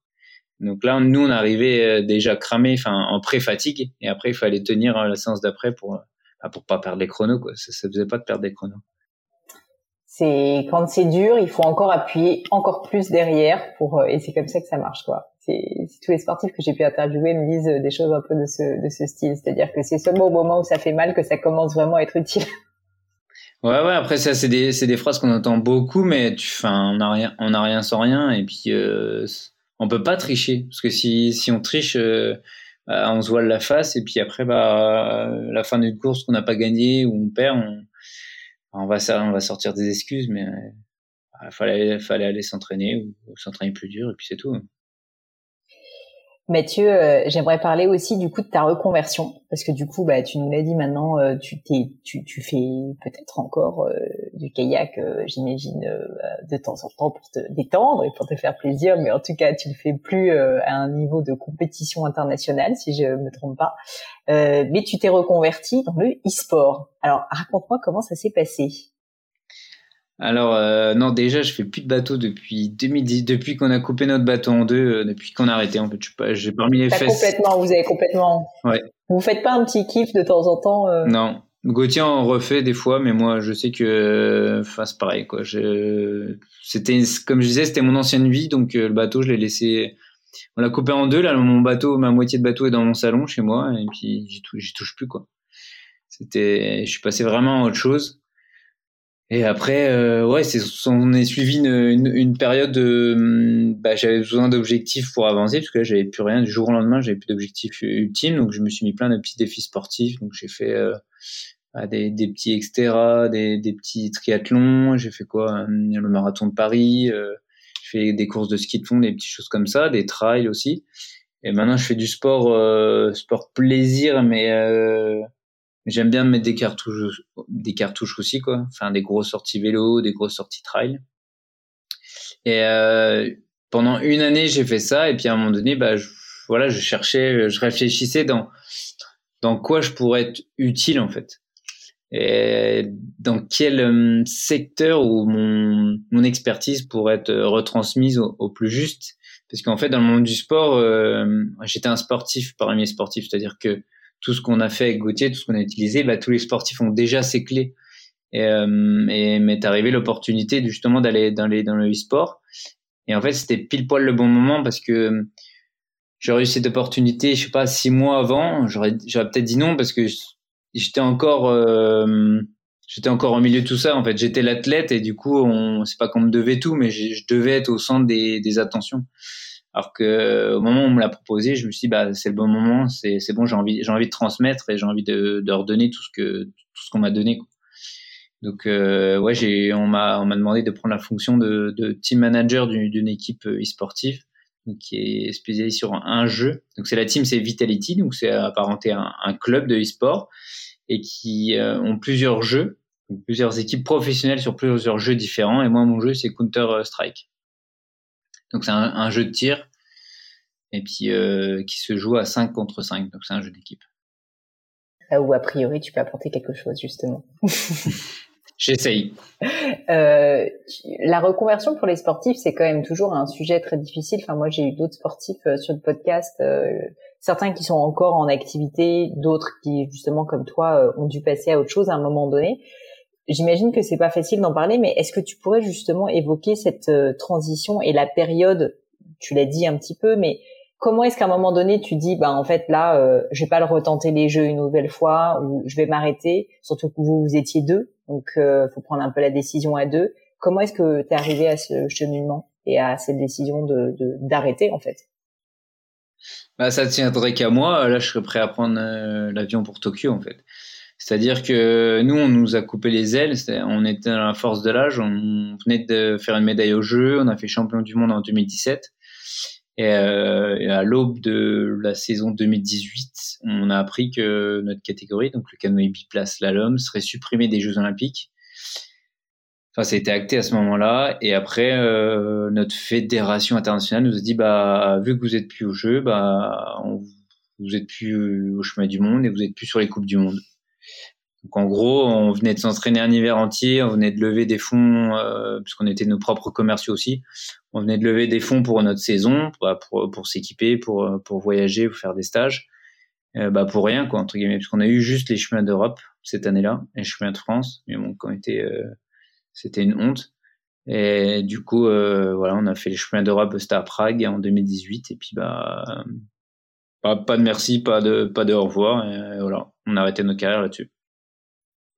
Donc là, nous, on arrivait euh, déjà cramé, en pré-fatigue, et après, il fallait tenir euh, la séance d'après pour, euh, bah, pour pas perdre les chronos, quoi. Ça, ça faisait pas de perdre des chronos. C'est quand c'est dur, il faut encore appuyer encore plus derrière pour, et c'est comme ça que ça marche, quoi. Tous les sportifs que j'ai pu interviewer me disent des choses un peu de ce, de ce style, c'est-à-dire que c'est seulement au moment où ça fait mal que ça commence vraiment à être utile. Ouais, ouais. Après ça, c'est des, des phrases qu'on entend beaucoup, mais tu, enfin, on n'a rien, on rien sans rien, et puis euh, on peut pas tricher, parce que si, si on triche, euh, on se voile la face, et puis après, bah, la fin d'une course qu'on n'a pas gagné ou on perd, on, va, on sortir des excuses, mais il bah, fallait, fallait aller s'entraîner ou s'entraîner plus dur, et puis c'est tout. Mathieu, euh, j'aimerais parler aussi du coup de ta reconversion parce que du coup, bah, tu nous l'as dit maintenant, euh, tu, t'es, tu, fais peut-être encore euh, du kayak, j'imagine, de temps en temps pour te détendre et pour te faire plaisir, mais en tout cas, tu le fais plus à un niveau de compétition internationale, si je me trompe pas. mais tu t'es reconverti dans le e-sport. Alors, raconte-moi comment ça s'est passé. Alors euh, non, déjà je fais plus de bateau depuis 2010, depuis qu'on a coupé notre bateau en deux, euh, depuis qu'on a arrêté. En fait, j'ai parmi les fesses. Complètement, vous avez complètement. Ouais. Vous faites pas un petit kiff de temps en temps euh... Non, Gauthier en refait des fois, mais moi je sais que, enfin c'est pareil quoi. Je... C'était comme je disais, c'était mon ancienne vie, donc euh, le bateau je l'ai laissé. On l'a coupé en deux là. Mon bateau, ma moitié de bateau est dans mon salon chez moi, et puis j'y touche, touche plus quoi. C'était, je suis passé vraiment à autre chose. Et après, euh, ouais, c'est, on est suivi une, une, période de, hum, bah, j'avais besoin d'objectifs pour avancer parce que là, j'avais plus rien du jour au lendemain, j'avais plus d'objectifs ultimes, donc je me suis mis plein de petits défis sportifs. Donc j'ai fait euh, bah, des, des petits extra, des, des petits triathlons, j'ai fait quoi, hum, le marathon de Paris, euh, j'ai fait des courses de ski de fond, des petites choses comme ça, des trails aussi. Et maintenant, je fais du sport, euh, sport plaisir, mais euh, J'aime bien mettre des cartouches, des cartouches aussi, quoi. Enfin, des grosses sorties vélo, des grosses sorties trail. Et euh, pendant une année, j'ai fait ça. Et puis à un moment donné, bah, je, voilà, je cherchais, je réfléchissais dans dans quoi je pourrais être utile en fait. Et dans quel euh, secteur où mon, mon expertise pourrait être retransmise au, au plus juste. Parce qu'en fait, dans le monde du sport, euh, j'étais un sportif parmi les sportifs, c'est-à-dire que tout ce qu'on a fait avec Gauthier, tout ce qu'on a utilisé, bah, tous les sportifs ont déjà ces clés. Et, euh, et m'est arrivé l'opportunité justement d'aller dans, les, dans le e-sport. Et en fait, c'était pile poil le bon moment parce que j'aurais eu cette opportunité, je sais pas, six mois avant. J'aurais, j'aurais peut-être dit non parce que j'étais encore, euh, j'étais encore au milieu de tout ça. En fait, j'étais l'athlète et du coup, on, c'est pas qu'on me devait tout, mais je devais être au centre des, des attentions. Alors que au moment où on me l'a proposé, je me suis dit bah c'est le bon moment, c'est c'est bon, j'ai envie j'ai envie de transmettre et j'ai envie de, de redonner tout ce que tout ce qu'on m'a donné. Donc euh, ouais, j'ai on m'a on m'a demandé de prendre la fonction de, de team manager d'une équipe e-sportive qui est spécialisée sur un, jeu. Donc c'est la team c'est Vitality, donc c'est apparenté à un, un, club de e-sport et qui euh, ont plusieurs jeux, plusieurs équipes professionnelles sur plusieurs jeux différents. Et moi mon jeu c'est Counter Strike. Donc c'est un, un, jeu de tir et puis euh, qui se joue à 5 contre 5. Donc c'est un jeu d'équipe. Là où a priori tu peux apporter quelque chose justement. J'essaye. Euh, la reconversion pour les sportifs, c'est quand même toujours un sujet très difficile. Enfin, moi, j'ai eu d'autres sportifs euh, sur le podcast, euh, certains qui sont encore en activité, d'autres qui, justement, comme toi, ont dû passer à autre chose à un moment donné. J'imagine que c'est pas facile d'en parler, mais est-ce que tu pourrais justement évoquer cette transition et la période Tu l'as dit un petit peu, mais comment est-ce qu'à un moment donné tu dis, bah en fait là, je vais pas le retenter les jeux une nouvelle fois ou je vais m'arrêter. Surtout que vous vous étiez deux donc, euh, faut prendre un peu la décision à deux. Comment est-ce que tu es arrivé à ce cheminement et à cette décision de d'arrêter en fait? Bah, ça tiendrait qu'à moi. Là, je serais prêt à prendre euh, l'avion pour Tokyo en fait. C'est-à-dire que nous, on nous a coupé les ailes. On était dans la force de l'âge. On venait de faire une médaille au jeu. On a fait champion du monde en 2017. Euh, et, à l'aube de la saison 2018, on a appris que notre catégorie, donc le canoë biplace l'alum, serait supprimé des Jeux Olympiques. Enfin, ça a été acté à ce moment-là. Et après, euh, notre fédération internationale nous a dit, bah, vu que vous êtes plus au jeu, bah, vous êtes plus au chemin du monde et vous êtes plus sur les coupes du monde. Donc en gros, on venait de s'entraîner un hiver entier, on venait de lever des fonds, euh, puisqu'on était nos propres commerciaux aussi, on venait de lever des fonds pour notre saison, pour, pour, s'équiper, pour, pour voyager, pour faire des stages, euh, bah pour rien quoi entre guillemets, puisqu'on a eu juste les chemins d'Europe cette année-là, les chemins de France, mais bon, quand était, euh, c'était une honte. Et du coup, euh, voilà, on a fait les chemins d'Europe, c'était à Prague en 2018, et puis bah, pas, pas de merci, pas de, pas de au revoir, et voilà, on a arrêté notre carrière là-dessus.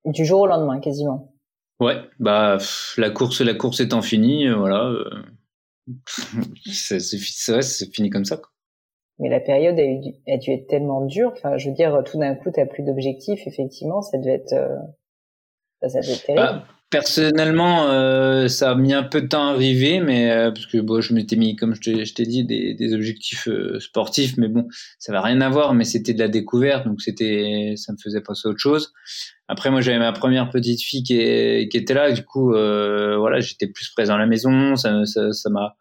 Du jour au lendemain, quasiment. Ouais, bah la course, la course étant finie, euh, voilà, euh, c'est c'est fini comme ça. Quoi. Mais la période a, eu, a dû être tellement dure. Enfin, je veux dire, tout d'un coup, t'as plus d'objectifs. Effectivement, ça devait être, euh, ça devait être terrible. Bah, Personnellement, euh, ça a mis un peu de temps à arriver, mais euh, parce que bon, je m'étais mis, comme je t'ai dit, des, des objectifs euh, sportifs, mais bon, ça va rien à voir, mais c'était de la découverte, donc c'était, ça me faisait passer à autre chose. Après, moi, j'avais ma première petite fille qui, était là, du coup, euh, voilà, j'étais plus présent à la maison, ça, ça, ça m'a,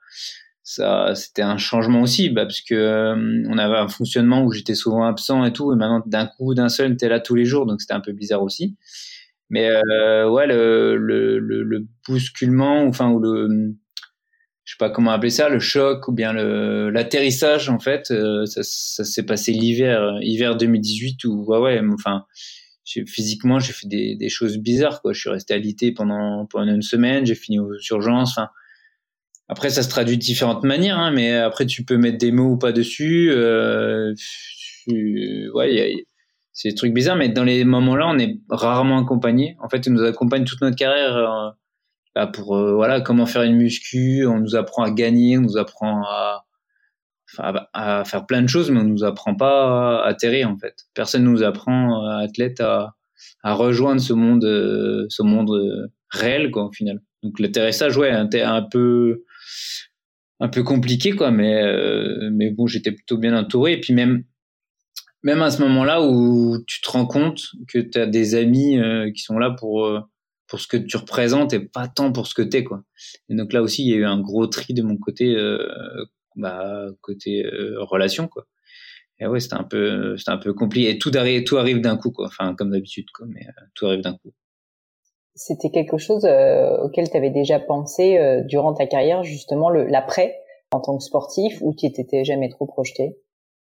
ça, c'était un changement aussi, bah, parce que on avait un fonctionnement où j'étais souvent absent et tout, et maintenant d'un coup, d'un seul, t'es là tous les jours, donc c'était un peu bizarre aussi. Mais euh, ouais, le, le, le, le, bousculement, enfin ou le, je sais pas comment appeler ça, le choc ou bien l'atterrissage en fait, euh, ça, ça s'est passé l'hiver, hiver 2018 où ouais ouais, enfin physiquement j'ai fait des, des choses bizarres quoi. Je suis resté alité pendant pendant une semaine, j'ai fini aux urgences, enfin. Après, ça se traduit de différentes manières, hein, mais après, tu peux mettre des mots ou pas dessus. Euh, ouais, y a, c'est des trucs bizarres, mais dans les moments-là, on est rarement accompagné. En fait, on nous accompagne toute notre carrière euh, bah pour euh, voilà comment faire une muscu. On nous apprend à gagner, on nous apprend à, à, faire plein de choses, mais on nous apprend pas à atterrir en fait. Personne nous apprend euh, athlète à, à rejoindre ce monde, ce monde réel quoi au final. Donc l'atterrissage, ouais, un, un peu un peu compliqué quoi, mais mais bon, j'étais plutôt bien entouré. Et puis même même à ce moment-là où tu te rends compte que tu as des amis euh, qui sont là pour euh, pour ce que tu représentes et pas tant pour ce que t'es quoi. Et donc là aussi il y a eu un gros tri de mon côté euh, bah côté relation quoi. Et ouais, c'était un peu c'était un peu compliqué et tout arrive tout arrive d'un coup quoi. Enfin comme d'habitude quoi, mais tout arrive d'un coup. C'était quelque chose auquel tu avais déjà pensé durant ta carrière justement le l'après en tant que sportif ou tu t'étais jamais trop projeté?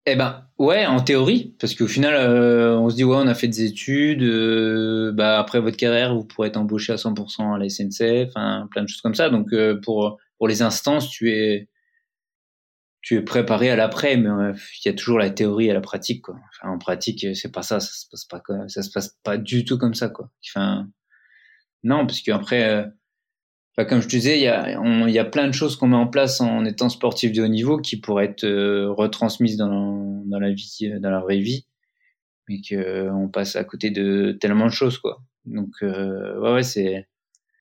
Eh ben ouais, en théorie, parce qu'au final, euh, on se dit ouais, on a fait des études, euh, bah après votre carrière, vous pourrez être embauché à 100% à la SNCF, enfin plein de choses comme ça. Donc euh, pour pour les instances, tu es tu es préparé à l'après, mais il y a toujours la théorie et la pratique quoi. Enfin, en pratique, c'est pas ça, ça se passe pas ça se passe pas du tout comme ça quoi. Enfin non, parce qu'après comme je te disais, il y a, il y a plein de choses qu'on met en place en étant sportif de haut niveau qui pourraient être euh, retransmises dans, la vie, dans la vraie vie, mais que euh, on passe à côté de tellement de choses, quoi. Donc, euh, ouais, ouais, c'est,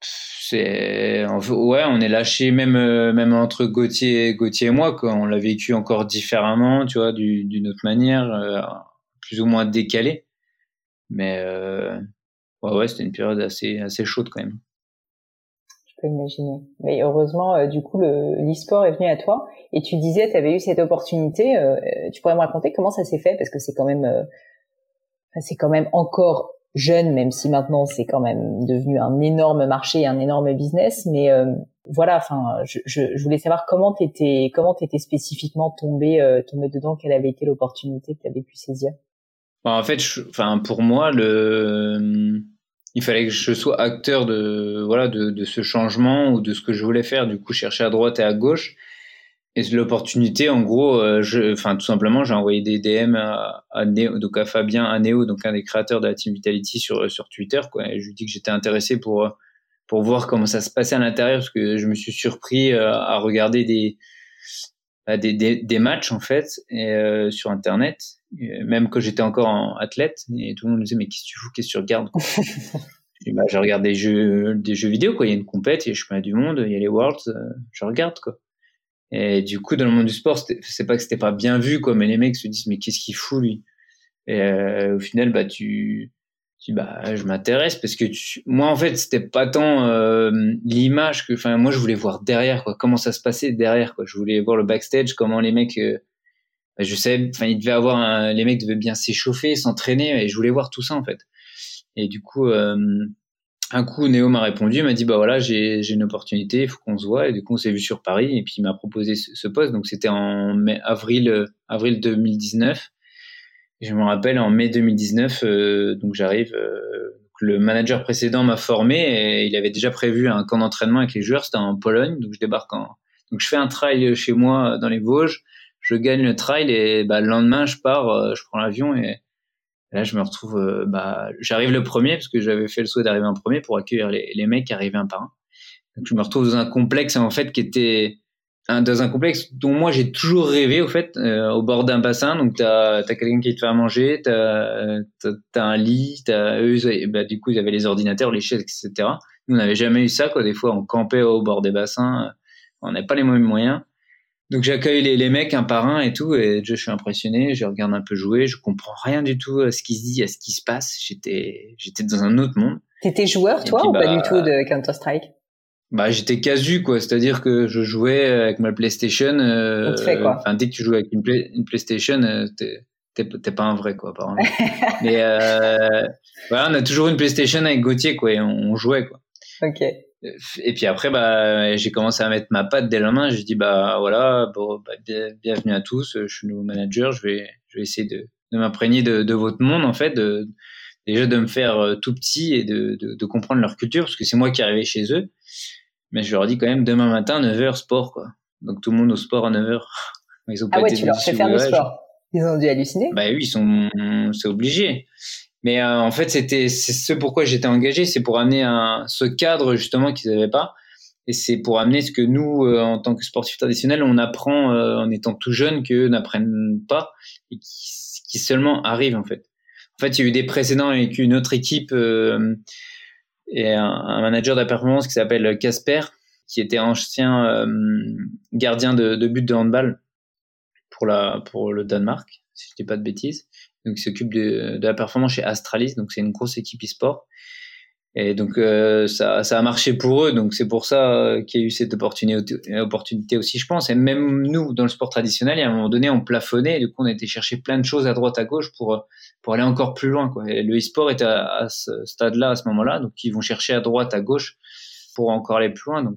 c'est, ouais, on est lâché même, euh, même entre Gauthier, Gauthier et moi, quoi. On l'a vécu encore différemment, tu vois, d'une autre manière, plus ou moins décalée. Mais, ouais, ouais, c'était une période assez, assez chaude quand même peux imaginer. Mais heureusement, euh, du coup, l'e-sport est venu à toi. Et tu disais, tu avais eu cette opportunité. Euh, tu pourrais me raconter comment ça s'est fait? Parce que c'est quand même, euh, c'est quand même encore jeune, même si maintenant c'est quand même devenu un énorme marché, un énorme business. Mais euh, voilà, enfin, je, je, voulais savoir comment t'étais, comment t'étais spécifiquement tombé, euh, tombé dedans, quelle avait été l'opportunité que tu avais pu saisir? Bah, en fait, enfin, pour moi, le, il fallait que je sois acteur de, voilà, de, de ce changement ou de ce que je voulais faire. Du coup, chercher à droite et à gauche. Et l'opportunité, en gros, euh, je, enfin tout simplement, j'ai envoyé des DM à, à Néo, donc à Fabien, à Néo, donc un des créateurs de la Team Vitality sur sur Twitter, quoi. Je lui dis que j'étais intéressé pour pour voir comment ça se passait à l'intérieur, parce que je me suis surpris euh, à regarder des des, des, des matchs en fait et, euh, sur internet, même quand j'étais encore en athlète, et tout le monde me disait mais qu'est-ce que tu fous, qu'est-ce que tu regardes je, bah, je regarde des jeux des jeux vidéo quoi, il y a une compète, il y a le championnat du monde, il y a les Worlds, je regarde quoi. Et du coup, dans le monde du sport, c'est pas que c'était pas bien vu, quoi, mais les mecs se disent, mais qu'est-ce qu'il fout, lui? Et euh, au final, bah, tu, tu bah, je m'intéresse parce que moi, en fait, c'était pas tant euh, l'image que, enfin, moi, je voulais voir derrière, quoi, comment ça se passait derrière, quoi. Je voulais voir le backstage, comment les mecs, euh, bah, je sais, enfin, ils devaient avoir, un, les mecs devaient bien s'échauffer, s'entraîner, et je voulais voir tout ça, en fait. Et du coup, euh, un coup, Néo m'a répondu, m'a dit bah voilà, j'ai une opportunité, il faut qu'on se voit. Et du coup, on s'est vu sur Paris et puis il m'a proposé ce, poste. Donc c'était en mai, avril euh, avril 2019. Je me rappelle en mai 2019, euh, donc j'arrive. Euh, le manager précédent m'a formé et il avait déjà prévu un camp d'entraînement avec les joueurs. C'était en Pologne, donc je débarque en. Donc je fais un trail chez moi dans les Vosges. Je gagne le trail et bah, le lendemain je pars, je prends l'avion et là, je me retrouve, euh, bah, j'arrive le premier parce que j'avais fait le souhait d'arriver en premier pour accueillir les, les mecs qui arrivaient un par un. Donc, je me retrouve dans un complexe en fait qui était un, dans un complexe dont moi j'ai toujours rêvé au fait, euh, au bord d'un bassin. Donc, t'as as, quelqu'un qui te fait à manger, t'as as, un lit, t'as eux, bah, du coup, ils avaient les ordinateurs, les chaises, etc. Nous, on n'avait jamais eu ça quoi. Des fois, on campait au bord des bassins, on n'avait pas les mêmes moyens. Donc j'accueille les, les, mecs un par un et tout, et je suis impressionné, je regarde un peu jouer, je comprends rien du tout à ce qui se dit, à ce qui se passe. J'étais, j'étais dans un autre monde. T'étais joueur toi ou pas du bah, tout de Counter Strike Bah j'étais casu quoi, c'est-à-dire que je jouais avec ma PlayStation. Euh, Enfin dès que tu joues avec une, une PlayStation, euh, t'es pas un vrai quoi apparemment. Mais euh, voilà, on a toujours une PlayStation avec Gauthier quoi, et on jouait quoi. Ok et puis après, bah, j'ai commencé à mettre ma patte dès la main. J'ai dit, bah voilà, bon, bah, bienvenue à tous. Je suis nouveau manager. Je vais, je vais essayer de, de m'imprégner de, de, votre monde, en fait, de, déjà de me faire euh, tout petit et de, de, comprendre leur culture, parce que c'est moi qui arrivé chez eux. Mais je leur dis quand même, demain matin, 9h, sport, quoi. Donc tout le monde au sport à 9h. Ils ont ah ouais, tu leur fais faire du sport. Ils ont dû halluciner. Bah oui, ils sont, c'est obligé. Mais euh, en fait, c'était c'est ce pourquoi j'étais engagé, c'est pour amener un, ce cadre justement qu'ils n'avaient pas. Et c'est pour amener ce que nous, euh, en tant que sportifs traditionnels, on apprend euh, en étant tout jeune qu'eux n'apprennent pas et qui, qui, seulement arrivent en fait. En fait, il y a eu des précédents avec une autre équipe et un, un, manager de la performance qui s'appelle Casper, qui était ancien gardien de, de but de handball pour la pour le Danemark, si je dis pas de bêtises donc il s'occupe de, de, la performance chez Astralis, donc c'est une grosse équipe e-sport. Et donc euh, ça, ça a marché pour eux, donc c'est pour ça euh, qu'il y a eu cette opportunité, opportunité aussi, je pense. Et même nous, dans le sport traditionnel, à un moment donné, on plafonnait, et du coup on été chercher plein de choses à droite, à gauche pour pour aller encore plus loin. Quoi. Et le e-sport est à, à ce stade-là, à ce moment-là, donc ils vont chercher à droite, à gauche pour encore aller plus loin. Donc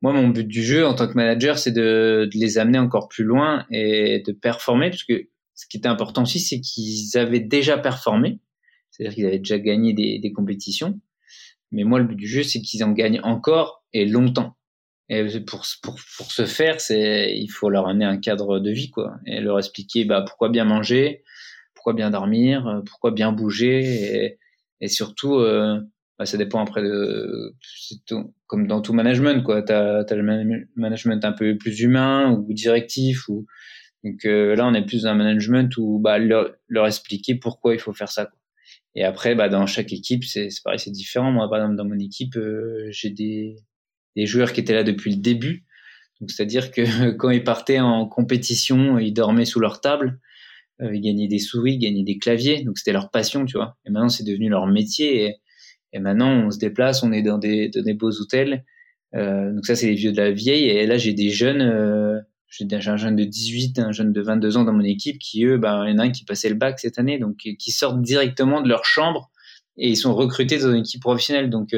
moi, mon but du jeu en tant que manager, c'est de, de les amener encore plus loin et de performer, parce que ce qui était important aussi, c'est qu'ils avaient déjà performé, c'est-à-dire qu'ils avaient déjà gagné des, des, compétitions. Mais moi, le but du jeu, c'est qu'ils en gagnent encore et longtemps. Et pour, pour, pour ce faire, c'est il faut leur amener un cadre de vie, quoi, et leur expliquer bah, pourquoi bien manger, pourquoi bien dormir, pourquoi bien bouger, et, et surtout, euh, bah, ça dépend après de, comme dans tout management, quoi. T'as as le management un peu plus humain ou directif ou donc euh, là, on est plus dans un management où bah, leur, leur, expliquer pourquoi il faut faire ça. Quoi. Et après, bah, dans chaque équipe, c'est pareil, c'est différent. Moi, par exemple, dans mon équipe, euh, j'ai des, des joueurs qui étaient là depuis le début. Donc, c'est-à-dire que quand ils partaient en compétition, ils dormaient sous leur table. Euh, ils gagnaient des souris, ils gagnaient des claviers. Donc, c'était leur passion, tu vois. Et maintenant, c'est devenu leur métier. Et, maintenant, on se déplace, on est dans des, dans des beaux hôtels. Euh, donc ça, c'est les vieux de la vieille. Et là, j'ai des jeunes euh, j'ai un jeune de 18, un jeune de 22 ans dans mon équipe qui eux, ben, il y en a un qui passait le bac cette année, donc qui sortent directement de leur chambre et ils sont recrutés dans une équipe professionnelle. Donc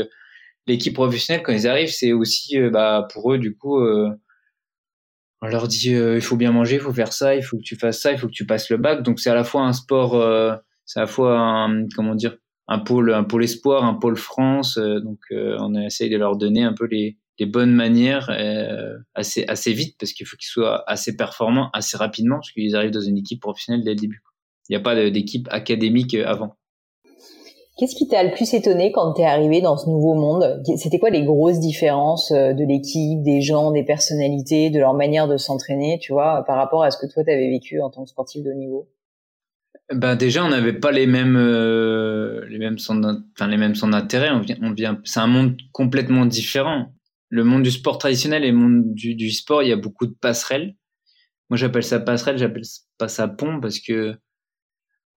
l'équipe professionnelle quand ils arrivent, c'est aussi bah pour eux du coup on leur dit il faut bien manger, il faut faire ça, il faut que tu fasses ça, il faut que tu passes le bac. Donc c'est à la fois un sport, c'est à la fois un, comment dire un pôle un pôle espoir, un pôle France. donc on essaye de leur donner un peu les les bonnes manières euh, assez assez vite parce qu'il faut qu'ils soient assez performants assez rapidement parce qu'ils arrivent dans une équipe professionnelle dès le début. Il n'y a pas d'équipe académique euh, avant. Qu'est-ce qui t'a le plus étonné quand tu es arrivé dans ce nouveau monde? C'était quoi les grosses différences euh, de l'équipe, des gens, des personnalités, de leur manière de s'entraîner, tu vois, par rapport à ce que toi tu avais vécu en tant que sportif de haut niveau? Ben déjà, on n'avait pas les mêmes les mêmes centres, enfin les mêmes centres d'intérêt. On vient, on vient, c'est un monde complètement différent le monde du sport traditionnel et le monde du, du sport, il y a beaucoup de passerelles. Moi, j'appelle ça passerelle, j'appelle pas ça pont parce que,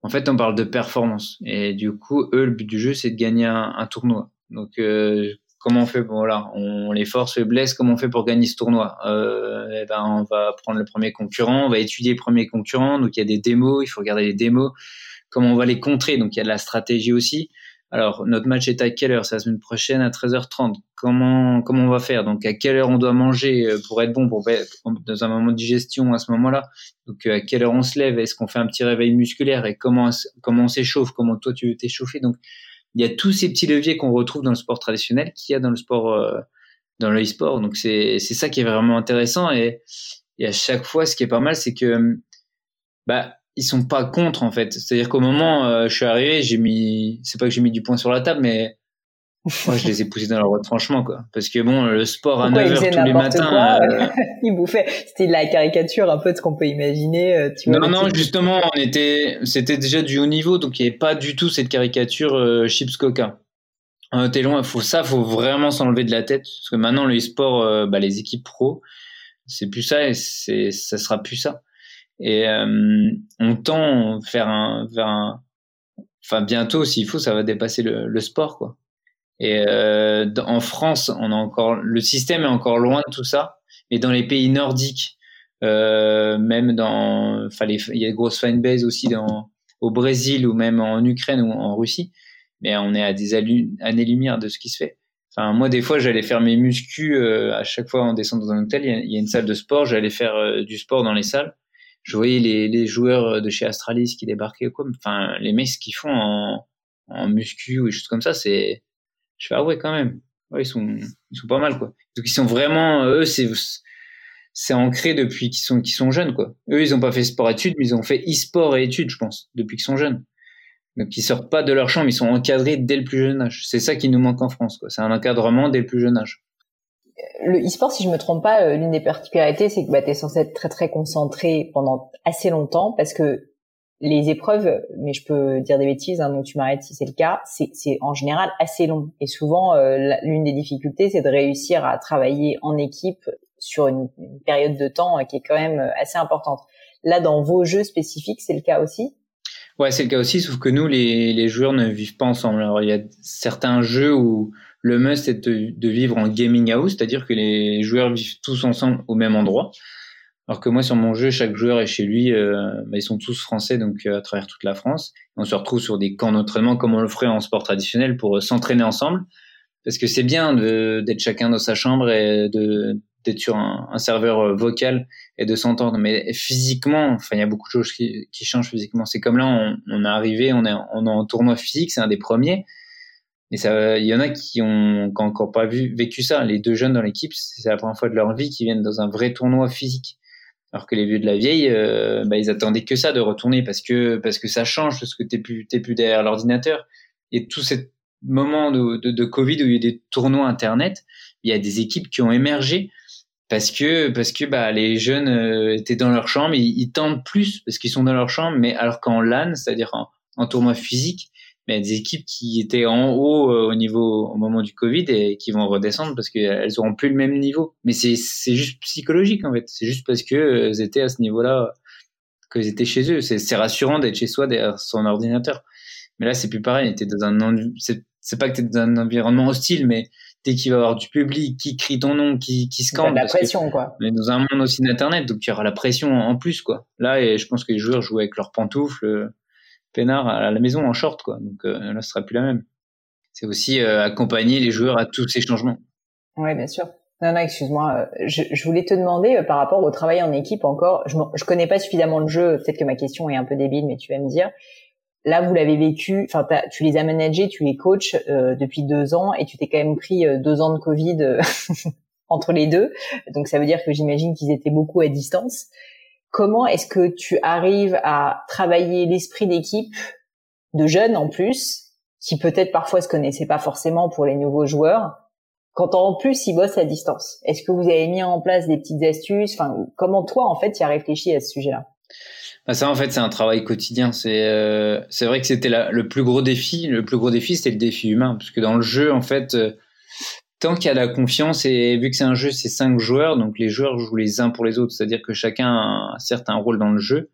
en fait, on parle de performance. Et du coup, eux, le but du jeu, c'est de gagner un, tournoi. Donc, euh, comment on fait bon, voilà, on les forces faiblesses, comment on fait pour gagner ce tournoi? Euh, eh ben, On va prendre le premier concurrent, on va étudier le premier concurrent. Donc, il y a des démos, il faut regarder les démos. Comment on va les contrer? Donc, il y a de la stratégie aussi. Alors, notre match est à quelle heure? C'est la semaine prochaine à 13h30. Comment, comment on va faire? Donc, à quelle heure on doit manger euh, pour être bon, pour être dans un moment de digestion à ce moment-là? Donc, euh, à quelle heure on se lève? Est-ce qu'on fait un petit réveil musculaire? Et comment, comment on s'échauffe? Comment toi, tu veux t'échauffer? Donc, il y a tous ces petits leviers qu'on retrouve dans le sport traditionnel qu'il y a dans le sport, euh, dans le e-sport. Donc, c'est ça qui est vraiment intéressant. Et, et à chaque fois, ce qui est pas mal, c'est que bah, ils sont pas contre en fait. C'est-à-dire qu'au moment euh, je suis arrivé, j'ai mis, c'est pas que j'ai mis du poing sur la table, mais moi je les ai poussés dans leur retranchement quoi. Parce que bon, le sport à 9h tous les matins, euh... ils bouffaient. C'était la caricature un peu de ce qu'on peut imaginer. Euh, tu vois, non non, justement, on était, c'était déjà du haut niveau, donc il y avait pas du tout cette caricature euh, chips coca. Était loin. Faut ça, faut vraiment s'enlever de la tête parce que maintenant le sport, bah, les équipes pro, c'est plus ça et c'est, ça sera plus ça et euh, on tend vers un, vers un, enfin bientôt s'il faut, ça va dépasser le, le sport quoi. Et euh, en France, on a encore le système est encore loin de tout ça, mais dans les pays nordiques, euh, même dans, enfin il y a de grosses fanbases aussi dans au Brésil ou même en Ukraine ou en Russie, mais on est à des années-lumière de ce qui se fait. Enfin, moi, des fois, j'allais faire mes muscu euh, à chaque fois en descendant dans un hôtel. Il y, a, une salle de sport. J'allais faire euh, du sport dans les salles je voyais les, les joueurs de chez Astralis qui débarquaient quoi. Enfin, les mecs qui font en, en muscu ou des comme ça, c'est, je fais ah quand même. Ils sont, ils sont pas mal quoi. Donc ils sont vraiment, eux c'est, c'est ancré depuis qu'ils sont, qu'ils sont jeunes quoi. Eux ils ont pas fait sport études, mais ils ont fait e-sport et études, je pense, depuis qu'ils sont jeunes. Donc ils sortent pas de leur chambre, ils sont encadrés dès le plus jeune âge. C'est ça qui nous manque en France quoi. C'est un encadrement dès le plus jeune âge le e-sport, si je me trompe pas, euh, l'une des particularités, c'est que bah, tu es censé être très très concentré pendant assez longtemps parce que les épreuves, mais je peux dire des bêtises, hein, donc tu m'arrêtes si c'est le cas, c'est en général assez long. Et souvent, euh, l'une des difficultés, c'est de réussir à travailler en équipe sur une, période de temps euh, qui est quand même assez importante. Là, dans vos jeux spécifiques, c'est le cas aussi? Ouais, c'est le cas aussi, sauf que nous, les, les joueurs ne vivent pas ensemble. Alors, il y a certains jeux où le must est de, vivre en gaming house, c'est-à-dire que les joueurs vivent tous ensemble au même endroit. Alors que moi, sur mon jeu, chaque joueur est chez lui. Euh, bah, ils sont tous français, donc euh, à travers toute la France. On se retrouve sur des camps d'entraînement comme on le ferait en sport traditionnel pour euh, s'entraîner ensemble. Parce que c'est bien d'être chacun dans sa chambre et de d'être sur un, un, serveur vocal et de s'entendre. Mais physiquement, enfin, il y a beaucoup de choses qui, qui changent physiquement. C'est comme là, on, on est arrivé, on est, on est en tournoi physique, c'est un des premiers. Et ça, il y en a qui ont, encore pas vu, vécu ça. Les deux jeunes dans l'équipe, c'est la première fois de leur vie qu'ils viennent dans un vrai tournoi physique. Alors que les vieux de la vieille, euh, bah, ils attendaient que ça de retourner parce que parce que ça change parce que t'es plus t'es plus derrière l'ordinateur. Et tout ce moment de, Covid où il y a des tournois internet, il y a des équipes qui ont émergé parce que parce que bah les jeunes euh, étaient dans leur chambre, ils, tentent plus parce qu'ils sont dans leur chambre, mais alors qu'en LAN, c'est-à-dire en tournoi physique, mais des équipes qui étaient en haut euh, au niveau au moment du Covid et qui vont redescendre parce qu'elles auront plus le même niveau. Mais c'est c'est juste psychologique en fait. C'est juste parce que euh, elles étaient à ce niveau-là, qu'elles étaient chez eux. C'est rassurant d'être chez soi derrière son ordinateur. Mais là, c'est plus pareil. T'es dans un c'est pas que t'es dans un environnement hostile, mais dès qu'il va y avoir du public qui crie ton nom, qui qui scande. la pression quoi. On est dans un monde aussi d'internet, donc il y aura la pression en plus quoi. Là, et je pense que les joueurs jouent avec leurs pantoufles peinard à la maison en short, quoi. Donc euh, là, ce sera plus la même. c'est aussi accompagner les joueurs à tous ces changements. Oui, bien sûr. Non, non, excuse-moi. Je, je, voulais te demander par rapport au travail en équipe encore. Je, je connais pas suffisamment le jeu. Peut-être que ma question est un peu débile, mais tu vas me dire. Là, vous l'avez vécu. Enfin, tu les as managés, tu les coaches depuis deux ans, et tu t'es quand même pris deux ans de Covid entre les deux. Donc, ça veut dire que j'imagine qu'ils étaient beaucoup à distance. Comment est-ce que tu arrives à travailler l'esprit d'équipe de jeunes en plus, qui peut-être parfois se connaissaient pas forcément pour les nouveaux joueurs, quand en plus ils bossent à distance? Est-ce que vous avez mis en place des petites astuces? Enfin, comment toi en fait tu as réfléchi à ce sujet-là? Bah ça en fait c'est un travail quotidien. C'est euh, c'est vrai que c'était le plus gros défi. Le plus gros défi c'était le défi humain parce que dans le jeu en fait euh, tant qu'il y a la confiance et vu que c'est un jeu, c'est cinq joueurs, donc les joueurs jouent les uns pour les autres, c'est-à-dire que chacun a certes un rôle dans le jeu.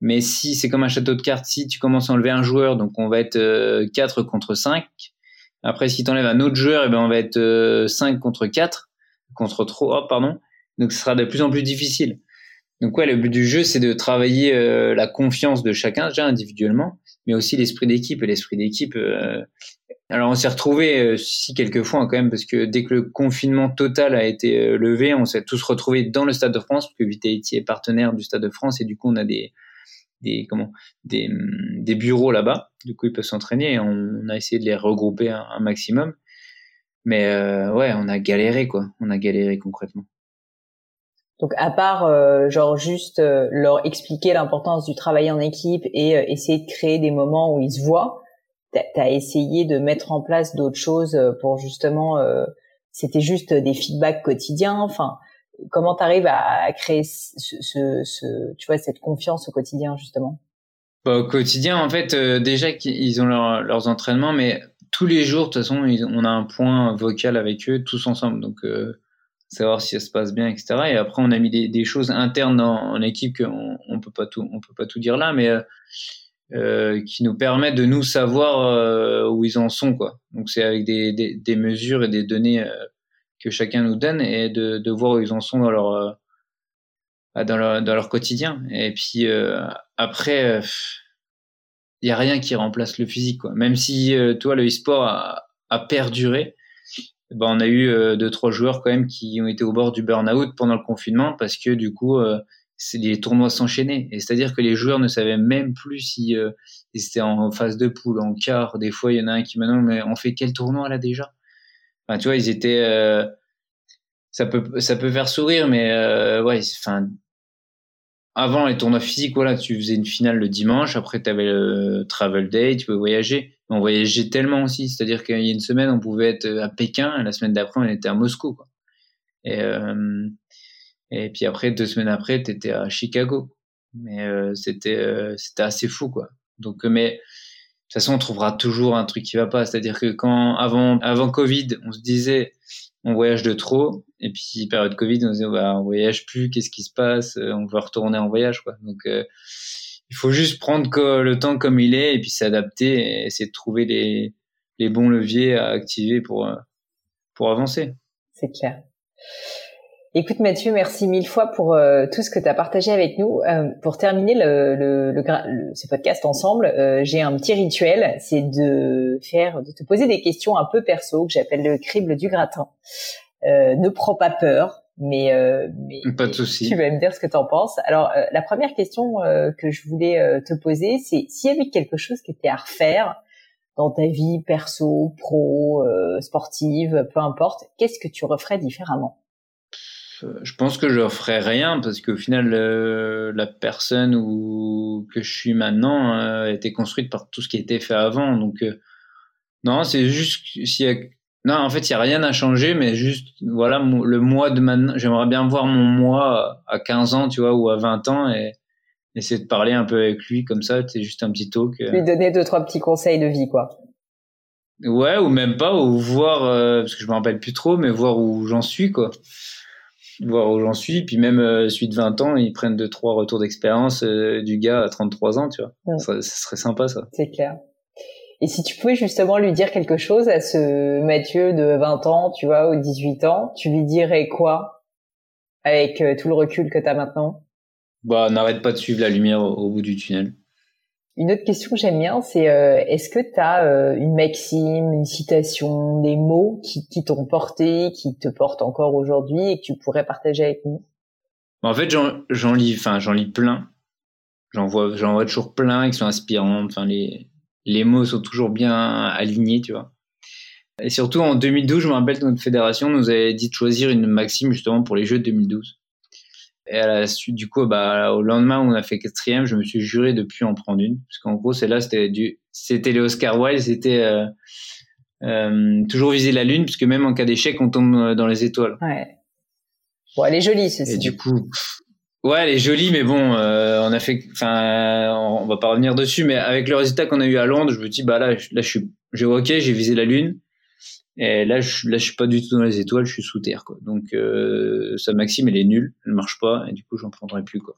Mais si c'est comme un château de cartes, si tu commences à enlever un joueur, donc on va être euh, 4 contre 5. Après, si tu enlèves un autre joueur, et eh ben on va être euh, 5 contre 4, contre 3, pardon. Donc ce sera de plus en plus difficile. Donc ouais, le but du jeu, c'est de travailler euh, la confiance de chacun, déjà individuellement, mais aussi l'esprit d'équipe. Et l'esprit d'équipe, euh, alors on s'est retrouvé euh, si quelques fois hein, quand même parce que dès que le confinement total a été euh, levé, on s'est tous retrouvés dans le Stade de France parce que Vitality est partenaire du Stade de France et du coup on a des des comment des, mm, des bureaux là-bas. Du coup ils peuvent s'entraîner. On, on, a essayé de les regrouper un, un maximum, mais euh, ouais on a galéré quoi. On a galéré concrètement. Donc à part euh, genre juste euh, leur expliquer l'importance du travail en équipe et essayer de créer des moments où ils se voient tu as essayé de mettre en place d'autres choses euh, pour justement euh, c'était juste des feedbacks quotidiens enfin comment tu arrives à, créer ce, ce, ce, tu vois cette confiance au quotidien justement? Bah, au quotidien en fait euh, déjà qu'ils ont leur, leurs entraînements mais tous les jours de toute façon on a un point vocal avec eux tous ensemble. Donc euh, savoir si ça se passe bien etc et après on a mis des, des choses internes en, équipe qu'on on peut pas tout on peut pas tout dire là mais euh, qui nous permettent de nous savoir euh, où ils en sont quoi. Donc c'est avec des, des, des, mesures et des données euh, que chacun nous donne et de, de voir où ils en sont dans leur dans leur, dans leur quotidien. Et puis après, il y a rien qui remplace le physique quoi. Même si toi le e-sport a, a perduré, ben on a eu deux trois joueurs quand même qui ont été au bord du burn-out pendant le confinement parce que du coup les tournois s'enchaînaient. Et c'est-à-dire que les joueurs ne savaient même plus si euh, ils étaient en phase de poule, en quart. Des fois, il y en a un qui me demande, mais on fait quel tournoi là déjà? Enfin, tu vois, ils étaient. Euh, ça peut, ça peut faire sourire, mais euh, ouais, enfin. Avant les tournois physiques, voilà, tu faisais une finale le dimanche, après tu avais le travel day, tu pouvais voyager. On voyageait tellement aussi, c'est-à-dire qu'il y a une semaine, on pouvait être à Pékin, et la semaine d'après, on était à Moscou. Quoi. Et, euh, et puis après, deux semaines après, tu étais à Chicago. Mais euh, c'était euh, c'était assez fou, quoi. Donc, euh, mais de toute façon, on trouvera toujours un truc qui va pas. C'est-à-dire que quand avant avant Covid, on se disait on voyage de trop, et puis période Covid, on se disait bah, on voyage plus, qu'est-ce qui se passe? On veut retourner en voyage, quoi. Donc il faut juste prendre le temps comme il est et puis s'adapter et essayer de trouver les les bons leviers à activer pour pour avancer. C'est clair. Écoute Mathieu, merci mille fois pour euh, tout ce que tu as partagé avec nous. Euh, pour terminer le, le, le, ce podcast ensemble, euh, j'ai un petit rituel, c'est de faire, de te poser des questions un peu perso que j'appelle le crible du gratin. ne prends pas peur, mais, mais pas de souci. Tu vas me dire ce que tu en penses. Alors la première question que je voulais te poser, c'est s'il y avait quelque chose qui était à refaire dans ta vie perso, pro, sportive, peu importe, qu'est-ce que tu referais différemment? Je pense que je ferai rien parce qu'au final, euh, la personne où, que je suis maintenant euh, a été construite par tout ce qui a été fait avant. Donc, euh, non, c'est juste s'il y a, non, en fait, il y a rien à changer, mais juste, voilà, le mois de maintenant, j'aimerais bien voir mon moi à 15 ans, tu vois, ou à 20 ans et essayer de parler un peu avec lui comme ça, c'est juste un petit talk. Lui donner deux, trois petits conseils de vie, quoi. Ouais, ou même pas, ou voir, parce que je me rappelle plus trop, mais voir où j'en suis, quoi voir où j'en suis. Puis même euh, suite 20 ans, ils prennent deux trois retours d'expérience euh, du gars à 33 ans, tu vois. Ça, serait sympa ça. C'est clair. Et si tu pouvais justement lui dire quelque chose à ce Mathieu de 20 ans, tu vois, ou 18 ans, tu lui dirais quoi avec euh, tout le recul que tu as maintenant? Bah, n'arrête pas de suivre la lumière au, bout du tunnel. Une autre question que j'aime bien, c'est euh, est-ce que tu as euh, une maxime, une citation, des mots qui, t'ont porté, qui te portent encore aujourd'hui et que tu pourrais partager avec nous? En fait, j'en lis, enfin, j'en lis plein. J'en vois, j'en vois toujours plein qui sont inspirants. Enfin, les, les mots sont toujours bien alignés, tu vois. Et surtout en 2012, je me rappelle que notre fédération nous avait dit de choisir une maxime justement pour les Jeux de 2012. Et à la suite, du coup, bah, au lendemain où on a fait quatrième, je me suis juré de plus en prendre une. Parce qu'en gros, celle-là, c'était du, c'était les Oscar Wilde, c'était, euh, euh, toujours viser la lune, puisque même en cas d'échec, on tombe dans les étoiles. Ouais. Bon, elle est jolie, ceci. Et du coup, ouais, elle est jolie, mais bon, euh, on a fait, enfin, on va pas revenir dessus, mais avec le résultat qu'on a eu à Londres, je me dis, bah là, là, je suis, j'ai ok, j'ai visé la lune. Et là, je, là, je suis pas du tout dans les étoiles, je suis sous terre, quoi. Donc, euh, sa maxime, elle est nulle, elle marche pas, et du coup, j'en prendrai plus, quoi.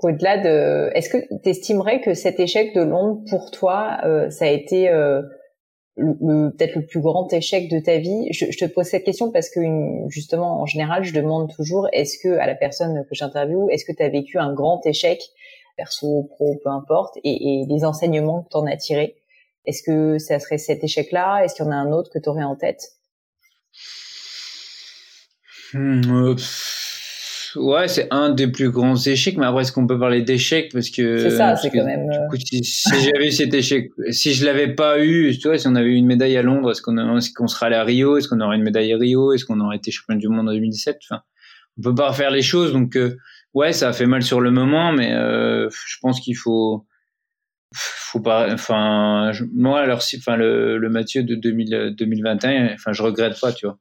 Au-delà de, est-ce que tu estimerais que cet échec de Londres, pour toi, euh, ça a été euh, le, peut-être le plus grand échec de ta vie? Je, te pose cette question parce que justement, en général, je demande toujours, est-ce que à la personne que j'interviewe, est-ce que tu as vécu un grand échec, perso, pro, peu importe, et, et les enseignements que tu en as tirés? Est-ce que ça serait cet échec-là? Est-ce qu'il y en a un autre que tu aurais en tête? Hmm, euh, Ouais, c'est un des plus grands échecs, mais après, est-ce qu'on peut parler d'échec Parce que. C'est ça, c'est quand même. Euh, si, j'avais eu cet échec, si je l'avais pas eu, tu vois, si on avait eu une médaille à Londres, est-ce qu'on est qu'on serait allé à Rio? Est-ce qu'on aurait une médaille à Rio? Est-ce qu'on aurait été champion du monde en 2017 Enfin, on peut pas refaire les choses, donc euh, ouais, ça a fait mal sur le moment, mais je pense qu'il faut faut pas enfin moi alors si enfin le, le Mathieu de 2000, 2021 enfin je regrette pas tu vois.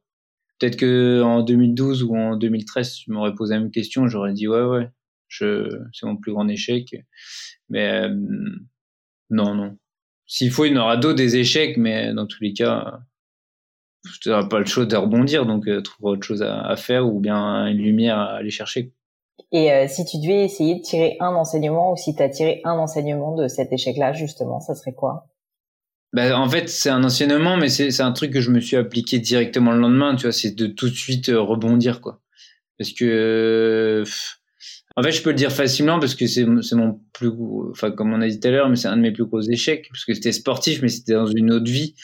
Peut-être que en 2012 ou en 2013 je m'aurais posé la même question j'aurais dit ouais ouais je c'est mon plus grand échec. Mais euh, non non. S'il faut il y en aura d'autres des échecs mais dans tous les cas tu n'auras pas le choix de rebondir donc euh, trouver autre chose à, faire ou bien une lumière à aller chercher et euh, si tu devais essayer de tirer un enseignement ou si tu as tiré un enseignement de cet échec-là, justement, ça serait quoi? Bah, en fait, c'est un enseignement, mais c'est un truc que je me suis appliqué directement le lendemain, tu vois, c'est de tout de suite euh, rebondir, quoi. Parce que, en fait, je peux le dire facilement parce que c'est mon plus, enfin, comme on a dit tout à l'heure, mais c'est un de mes plus gros échecs, parce que c'était sportif, mais c'était dans une autre vie.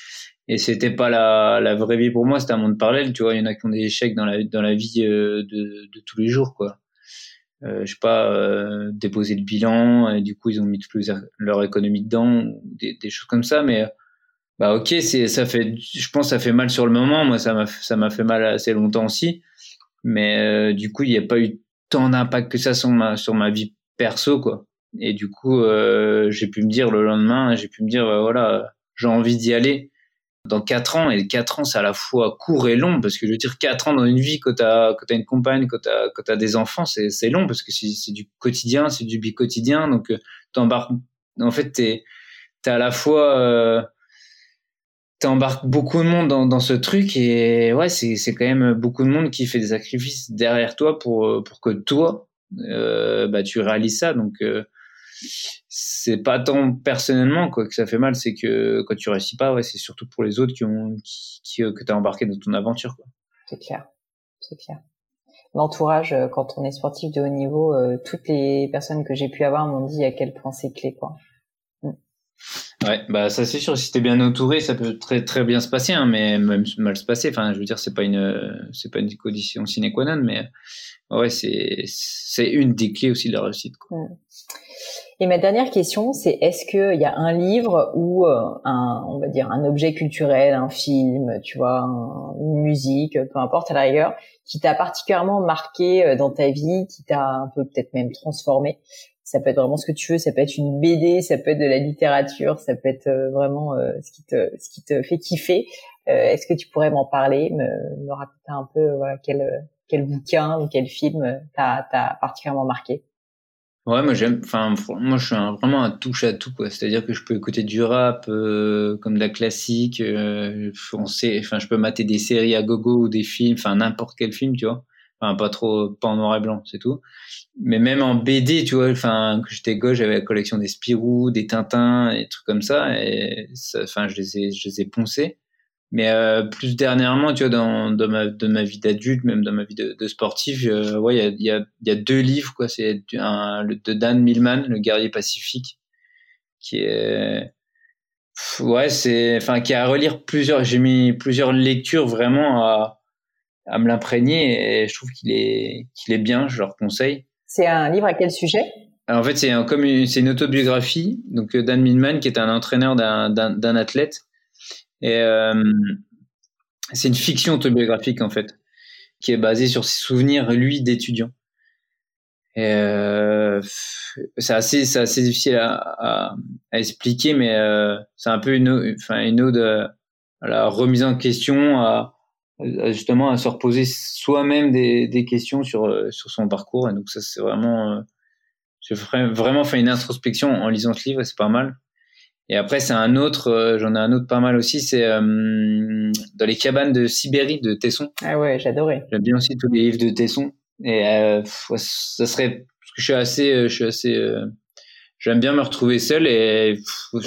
Et c'était pas la, la vraie vie pour moi, c'était un monde parallèle, tu vois. Il y en a qui ont des échecs dans la, dans la vie euh, de, de tous les jours, quoi euh, je sais pas, euh, déposer le bilan, et du coup ils ont mis toute leur économie dedans, des, des, choses comme ça, mais bah ok, c'est ça fait, je pense ça fait mal sur le moment, moi ça m'a ça m'a fait mal assez longtemps aussi, mais euh, du coup il n'y a pas eu tant d'impact que ça sur ma sur ma vie perso quoi, et du coup euh, j'ai pu me dire le lendemain, j'ai pu me dire voilà j'ai envie d'y aller, dans quatre ans, et quatre ans, c'est à la fois court et long, parce que je veux dire, quatre ans dans une vie, quand t'as, quand t'as une compagne, quand t'as, quand t'as des enfants, c'est, long, parce que c'est, du quotidien, c'est du bi-quotidien, donc euh, t'embarques, en fait, t'es, t'es à la fois, euh, t'embarques beaucoup de monde dans, dans ce truc, et ouais, c'est, c'est quand même beaucoup de monde qui fait des sacrifices derrière toi pour, pour que toi, euh, bah, tu réalises ça, donc, euh, c'est pas tant personnellement quoi que ça fait mal, c'est que quand tu réussis pas, ouais, c'est surtout pour les autres qui ont qui, qui euh, que t'as embarqué dans ton aventure. C'est clair, c'est clair. L'entourage, euh, quand on est sportif de haut niveau, euh, toutes les personnes que j'ai pu avoir m'ont dit à quel point c'est clé, quoi. Mm. Ouais, bah ça c'est sûr. Si t'es bien entouré, ça peut très très bien se passer, hein, mais même mal se passer. Enfin, je veux dire, c'est pas une c'est pas une condition sine qua non, mais ouais, c'est c'est une des clés aussi de la réussite. Quoi. Et ma dernière question, c'est est-ce qu'il y a un livre ou euh, un, on va dire, un objet culturel, un film, tu vois, une musique, peu importe à la rigueur, qui t'a particulièrement marqué euh, dans ta vie, qui t'a un peu peut-être même transformé? Ça peut être vraiment ce que tu veux, ça peut être une BD, ça peut être de la littérature, ça peut être euh, vraiment ce qui te, ce qui te fait kiffer. Est-ce que tu pourrais m'en parler, me, me raconter un peu voilà, quel, quel bouquin ou quel film t'a particulièrement marqué? Ouais, moi j'aime. Enfin, moi je suis vraiment un touche à tout quoi. C'est-à-dire que je peux écouter du rap euh, comme de la classique. Euh, enfin, je peux mater des séries à gogo ou des films. Enfin, n'importe quel film, tu vois. Enfin, pas trop, pas en noir et blanc, c'est tout. Mais même en BD, tu vois. Enfin, quand j'étais gauche, j'avais la collection des Spirou, des Tintins, et des trucs comme ça. Et enfin, je les ai, je les ai poncés. Mais euh, plus dernièrement, tu vois, dans, dans, ma, de ma vie d'adulte, même dans ma vie de, de sportif, euh, ouais, il y a, y, a, y a, deux livres, quoi. C'est un, le, de Dan Millman, Le guerrier pacifique, qui est ouais, c'est enfin qui a à relire plusieurs. J'ai mis plusieurs lectures vraiment à à me l'imprégner et je trouve qu'il est qu'il est bien. Je leur conseille. C'est un livre à quel sujet? En fait, c'est un, comme une, c'est une autobiographie. Donc Dan Millman, qui est un entraîneur d'un d'un athlète, et euh, c'est une fiction autobiographique en fait, qui est basée sur ses souvenirs lui d'étudiant. Et euh, c'est assez, difficile à, expliquer, mais euh, c'est un peu une, enfin une ode à la remise en question, à, justement à se reposer soi-même des, questions sur son parcours. Et donc ça, c'est vraiment, euh, j'ai vraiment une introspection en lisant ce livre, et c'est pas mal. Et après, c'est un autre, euh, j'en ai un autre pas mal aussi, c'est euh, dans les cabanes de Sibérie de Tesson. Ah ouais, j'adorais. J'aime bien aussi tous les livres de Tesson. Et euh, ça serait parce que je suis assez, euh, je suis assez, euh, j'aime bien me retrouver seul et pff,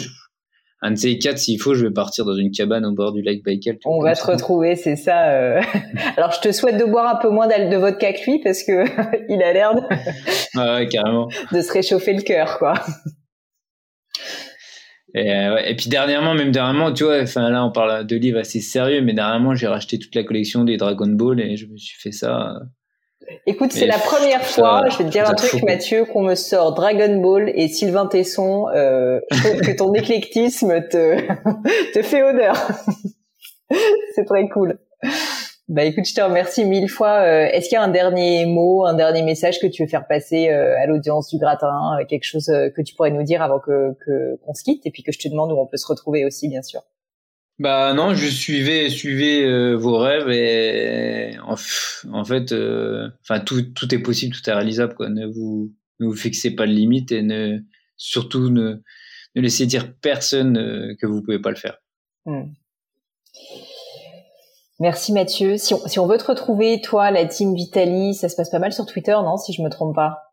un de ces quatre, s'il faut, je vais partir dans une cabane au bord du lac Baïkal. On va te retrouver, c'est ça. Euh... Alors, je te souhaite de boire un peu moins de vodka que lui parce que il a l'air de... ouais, carrément. de se réchauffer le cœur, quoi. Et, euh, ouais. et, puis dernièrement, même dernièrement, tu vois, enfin là on parle de livres assez sérieux, mais dernièrement j'ai racheté toute la collection des Dragon Ball et je me suis fait ça. Écoute, c'est la première fois, je vais te dire un truc, fou. Mathieu, qu'on me sort Dragon Ball et Sylvain Tesson. Euh, je trouve que ton éclectisme te te fait honneur. c'est très cool. Bah écoute, je te remercie mille fois. Euh, est-ce qu'il y a un dernier mot, un dernier message que tu veux faire passer euh, à l'audience du gratin, quelque chose que tu pourrais nous dire avant que qu'on se quitte, et puis que je te demande où on peut se retrouver aussi, bien sûr? Bah non, je suivais suivez euh, vos rêves et en, en fait, enfin tout tout est possible, tout est réalisable quoi. Ne vous ne vous fixez pas de limite et ne surtout ne ne laissez dire personne que vous pouvez pas le faire. Hmm. Merci Mathieu. Si on, si on veut te retrouver, toi, la team Vitali, ça se passe pas mal sur Twitter, non Si je me trompe pas?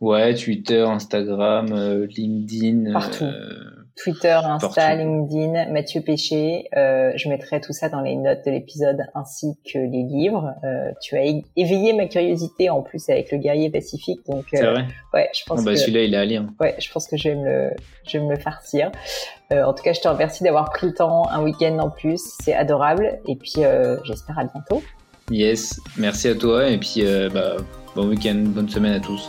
Ouais, Twitter, Instagram, euh, LinkedIn. Partout. Euh, Twitter, Insta, partout. LinkedIn, Mathieu Péché. Euh, je mettrai tout ça dans les notes de l'épisode ainsi que les livres. Euh, tu as éveillé ma curiosité en plus avec le guerrier pacifique, donc. C'est vrai. Ouais, je pense. Oh, bah, que celui-là, il est à lire. Ouais, je pense que je vais me le, je vais me le farcir. en tout cas, je te remercie d'avoir pris le temps, un week-end en plus. C'est adorable. Et puis, j'espère à bientôt. Yes, merci à toi et puis bah, bon week-end, bonne semaine à tous.